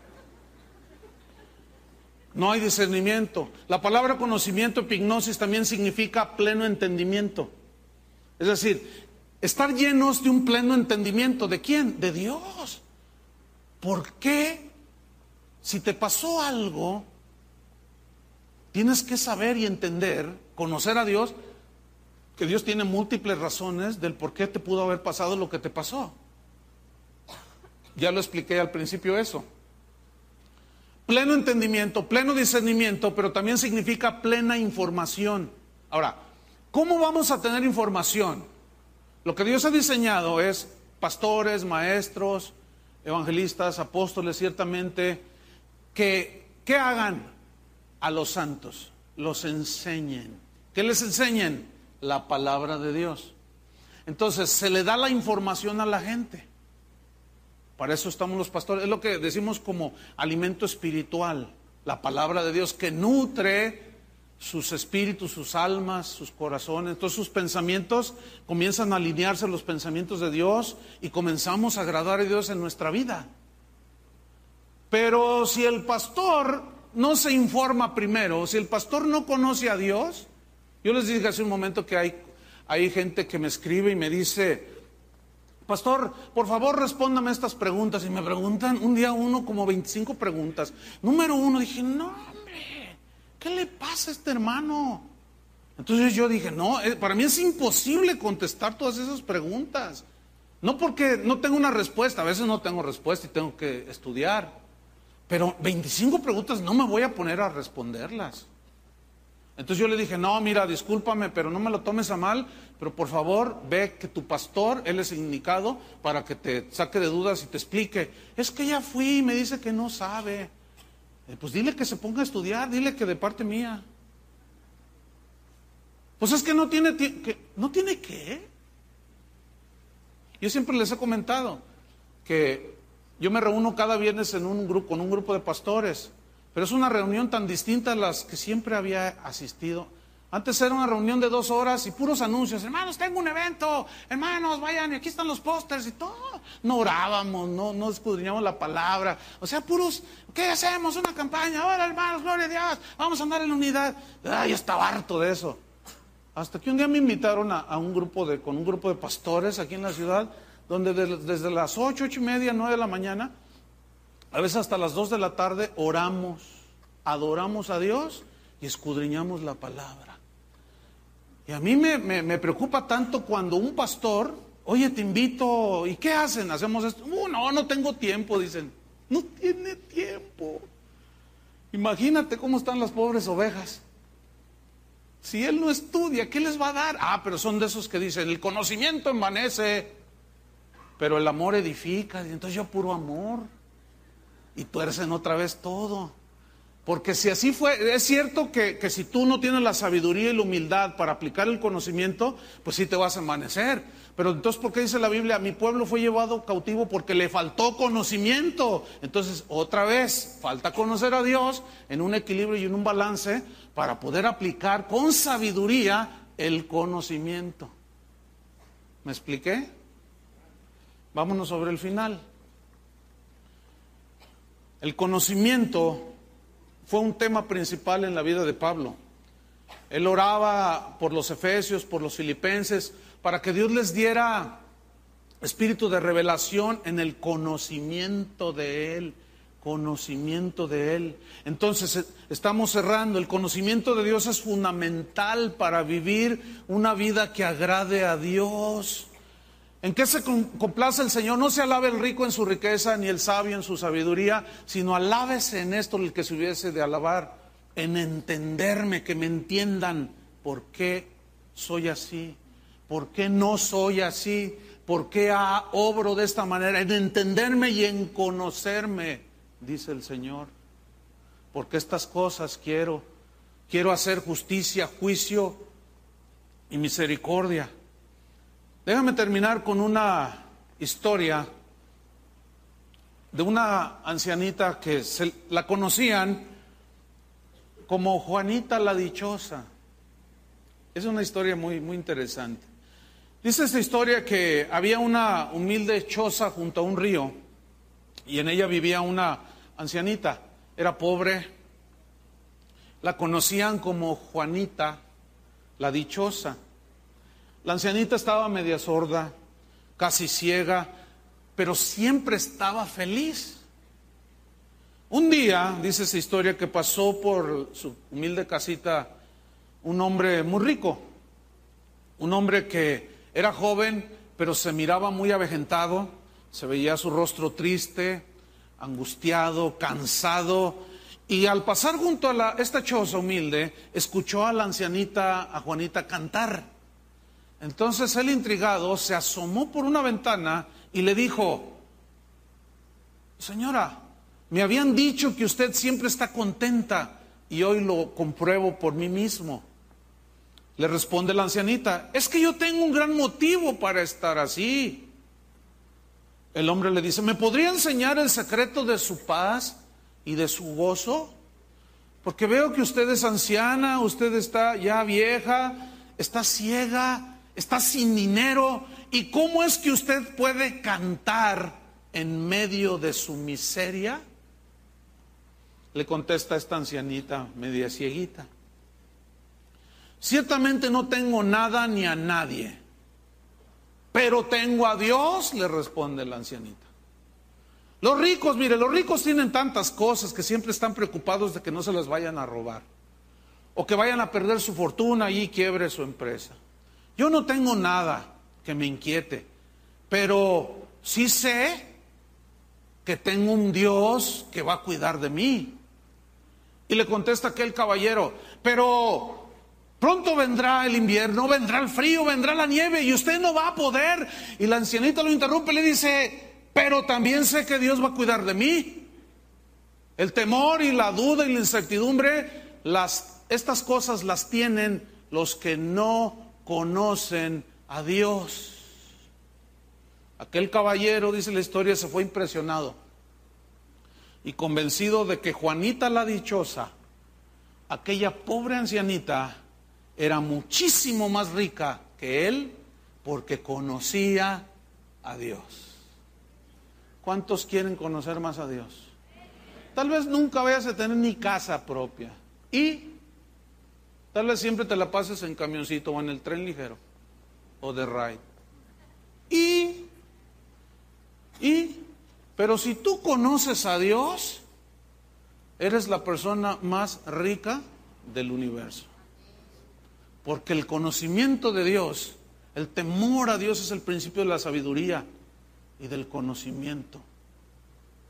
No hay discernimiento. La palabra conocimiento, epignosis, también significa pleno entendimiento. Es decir, estar llenos de un pleno entendimiento. ¿De quién? De Dios. ¿Por qué? Si te pasó algo, tienes que saber y entender, conocer a Dios, que Dios tiene múltiples razones del por qué te pudo haber pasado lo que te pasó. Ya lo expliqué al principio eso. Pleno entendimiento, pleno discernimiento, pero también significa plena información. Ahora, ¿cómo vamos a tener información? Lo que Dios ha diseñado es pastores, maestros, evangelistas, apóstoles, ciertamente, que, que hagan a los santos, los enseñen. ¿Qué les enseñen? La palabra de Dios. Entonces, se le da la información a la gente. Para eso estamos los pastores. Es lo que decimos como alimento espiritual, la palabra de Dios que nutre sus espíritus, sus almas, sus corazones. Todos sus pensamientos comienzan a alinearse los pensamientos de Dios y comenzamos a agradar a Dios en nuestra vida. Pero si el pastor no se informa primero, si el pastor no conoce a Dios, yo les dije hace un momento que hay, hay gente que me escribe y me dice, Pastor, por favor respóndame estas preguntas. Y me preguntan un día uno como 25 preguntas. Número uno, dije, no, hombre, ¿qué le pasa a este hermano? Entonces yo dije, no, eh, para mí es imposible contestar todas esas preguntas. No porque no tengo una respuesta, a veces no tengo respuesta y tengo que estudiar. Pero 25 preguntas no me voy a poner a responderlas. Entonces yo le dije, no, mira, discúlpame, pero no me lo tomes a mal, pero por favor ve que tu pastor, él es indicado para que te saque de dudas y te explique. Es que ya fui y me dice que no sabe. Eh, pues dile que se ponga a estudiar, dile que de parte mía. Pues es que no tiene que, no tiene qué. Yo siempre les he comentado que yo me reúno cada viernes en un grupo, con un grupo de pastores pero es una reunión tan distinta a las que siempre había asistido. Antes era una reunión de dos horas y puros anuncios. Hermanos, tengo un evento. Hermanos, vayan, aquí están los pósters y todo. No orábamos, no, no escudriñamos la palabra. O sea, puros, ¿qué hacemos? Una campaña. Ahora, hermanos, gloria a Dios. Vamos a andar en unidad. Ay, estaba harto de eso. Hasta que un día me invitaron a, un grupo con un grupo de pastores aquí en la ciudad, donde desde las ocho, ocho y media, nueve de la mañana, a veces hasta las 2 de la tarde oramos, adoramos a Dios y escudriñamos la palabra. Y a mí me, preocupa tanto cuando un pastor, oye, te invito, ¿y qué hacen? Hacemos esto. Uh, no, no tengo tiempo, dicen. No tiene tiempo. Imagínate cómo están las pobres ovejas. Si él no estudia, ¿qué les va a dar? Ah, pero son de esos que dicen, el conocimiento envanece, pero el amor edifica. Y entonces yo puro amor y tuercen otra vez todo. Porque si así fue, es cierto que, si tú no tienes la sabiduría y la humildad para aplicar el conocimiento, pues sí te vas a amanecer. Pero entonces, ¿por qué dice la Biblia? Mi pueblo fue llevado cautivo porque le faltó conocimiento. Entonces, otra vez, falta conocer a Dios en un equilibrio y en un balance para poder aplicar con sabiduría el conocimiento. ¿Me expliqué? Vámonos sobre el final. El conocimiento fue un tema principal en la vida de Pablo. Él oraba por los efesios, por los filipenses, para que Dios les diera espíritu de revelación en el conocimiento de Él, conocimiento de Él. Entonces, eh, estamos cerrando, el conocimiento de Dios es fundamental para vivir una vida que agrade a Dios. ¿En qué se complace el Señor? No se alabe el rico en su riqueza, ni el sabio en su sabiduría, sino alábese en esto el que se hubiese de alabar, en entenderme, que me entiendan por qué soy así, por qué no soy así, por qué obro de esta manera, en entenderme y en conocerme, dice el Señor. Porque estas cosas quiero, quiero hacer justicia, juicio y misericordia. Déjame terminar con una historia de una ancianita que se, la conocían como Juanita la Dichosa. Es una historia muy, muy interesante. Dice esta historia que había una humilde choza junto a un río y en ella vivía una ancianita. Era pobre. La conocían como Juanita la Dichosa. La ancianita estaba media sorda, casi ciega, pero siempre estaba feliz. Un día, dice esa historia, que pasó por su humilde casita un hombre muy rico, un hombre que era joven, pero se miraba muy avejentado, se veía su rostro triste, angustiado, cansado, y al pasar junto a la, esta choza humilde, escuchó a la ancianita, a Juanita, cantar. Entonces él intrigado se asomó por una ventana y le dijo, señora, me habían dicho que usted siempre está contenta y hoy lo compruebo por mí mismo. Le responde la ancianita, es que yo tengo un gran motivo para estar así. El hombre le dice, ¿me podría enseñar el secreto de su paz y de su gozo? Porque veo que usted es anciana, usted está ya vieja, está ciega, está sin dinero ¿Y cómo es que usted puede cantar en medio de su miseria? Le contesta esta ancianita media cieguita. Ciertamente no tengo nada ni a nadie, pero tengo a Dios, le responde la ancianita. Los ricos, mire, los ricos tienen tantas cosas que siempre están preocupados de que no se las vayan a robar o que vayan a perder su fortuna y quiebre su empresa. Yo no tengo nada, que me inquiete, pero sí sé que tengo un Dios que va a cuidar de mí. Y le contesta aquel caballero, pero pronto vendrá el invierno, vendrá el frío, vendrá la nieve y usted no va a poder. Y la ancianita lo interrumpe y le dice, pero también sé que Dios va a cuidar de mí. El temor y la duda y la incertidumbre, las, estas cosas las tienen los que no conocen a Dios. Aquel caballero, dice la historia, se fue impresionado y convencido de que Juanita la dichosa, aquella pobre ancianita, era muchísimo más rica que él porque conocía a Dios. ¿Cuántos quieren conocer más a Dios? Tal vez nunca vayas a tener ni casa propia y tal vez siempre te la pases en camioncito o en el tren ligero o de ride. Y, y, pero si tú conoces a Dios, eres la persona más rica del universo. Porque el conocimiento de Dios, el temor a Dios es el principio de la sabiduría y del conocimiento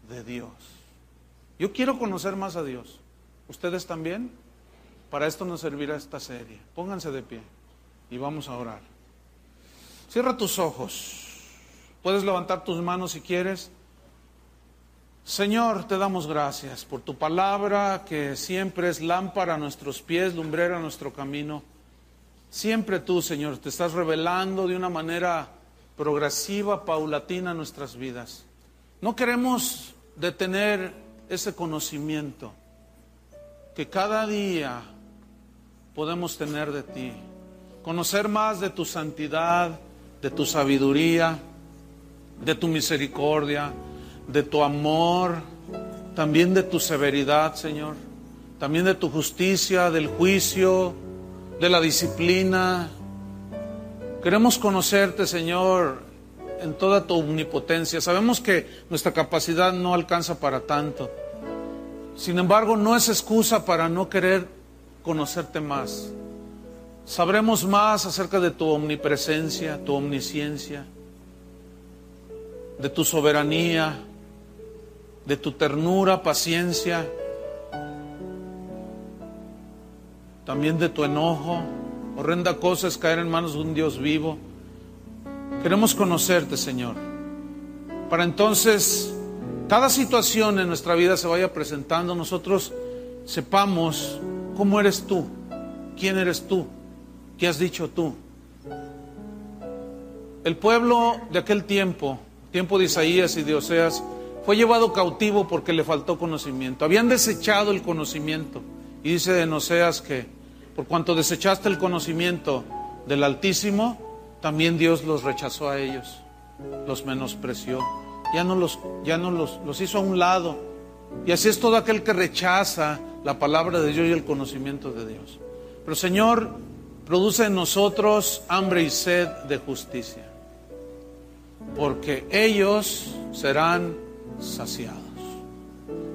de Dios. Yo quiero conocer más a Dios. ¿Ustedes también? Para esto nos servirá esta serie. Pónganse de pie y vamos a orar. Cierra tus ojos. Puedes levantar tus manos si quieres. Señor, te damos gracias por tu palabra que siempre es lámpara a nuestros pies, lumbrera a nuestro camino. Siempre tú, Señor, te estás revelando de una manera progresiva, paulatina nuestras vidas. No queremos detener ese conocimiento que cada día podemos tener de ti. Conocer más de tu santidad, de tu sabiduría, de tu misericordia, de tu amor, también de tu severidad, Señor, también de tu justicia, del juicio, de la disciplina. Queremos conocerte, Señor, en toda tu omnipotencia. Sabemos que nuestra capacidad no alcanza para tanto. Sin embargo, no es excusa para no querer conocerte más sabremos más acerca de tu omnipresencia, tu omnisciencia, de tu soberanía, de tu ternura, paciencia, también de tu enojo. Horrenda cosa es caer en manos de un Dios vivo. Queremos conocerte, Señor, para entonces cada situación en nuestra vida se vaya presentando, nosotros sepamos cómo eres tú, quién eres tú ¿Qué has dicho tú? El pueblo de aquel tiempo, tiempo de Isaías y de Oseas, fue llevado cautivo porque le faltó conocimiento. Habían desechado el conocimiento. Y dice en Oseas que por cuanto desechaste el conocimiento del Altísimo, también Dios los rechazó a ellos, los menospreció. Ya no los, ya no los, los hizo a un lado. Y así es todo aquel que rechaza la palabra de Dios y el conocimiento de Dios. Pero Señor, produce en nosotros hambre y sed de justicia, porque ellos serán saciados.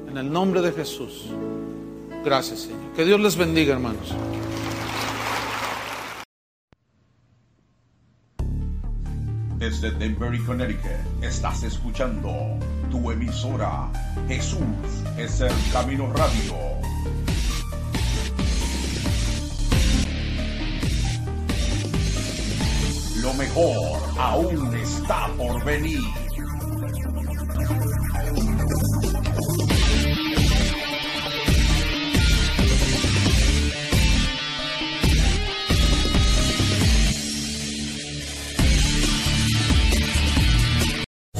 En el nombre de Jesús. Gracias, Señor. Que Dios les bendiga, hermanos. Desde Denver, Connecticut, estás escuchando tu emisora Jesús es el camino radio. Lo mejor aún está por venir.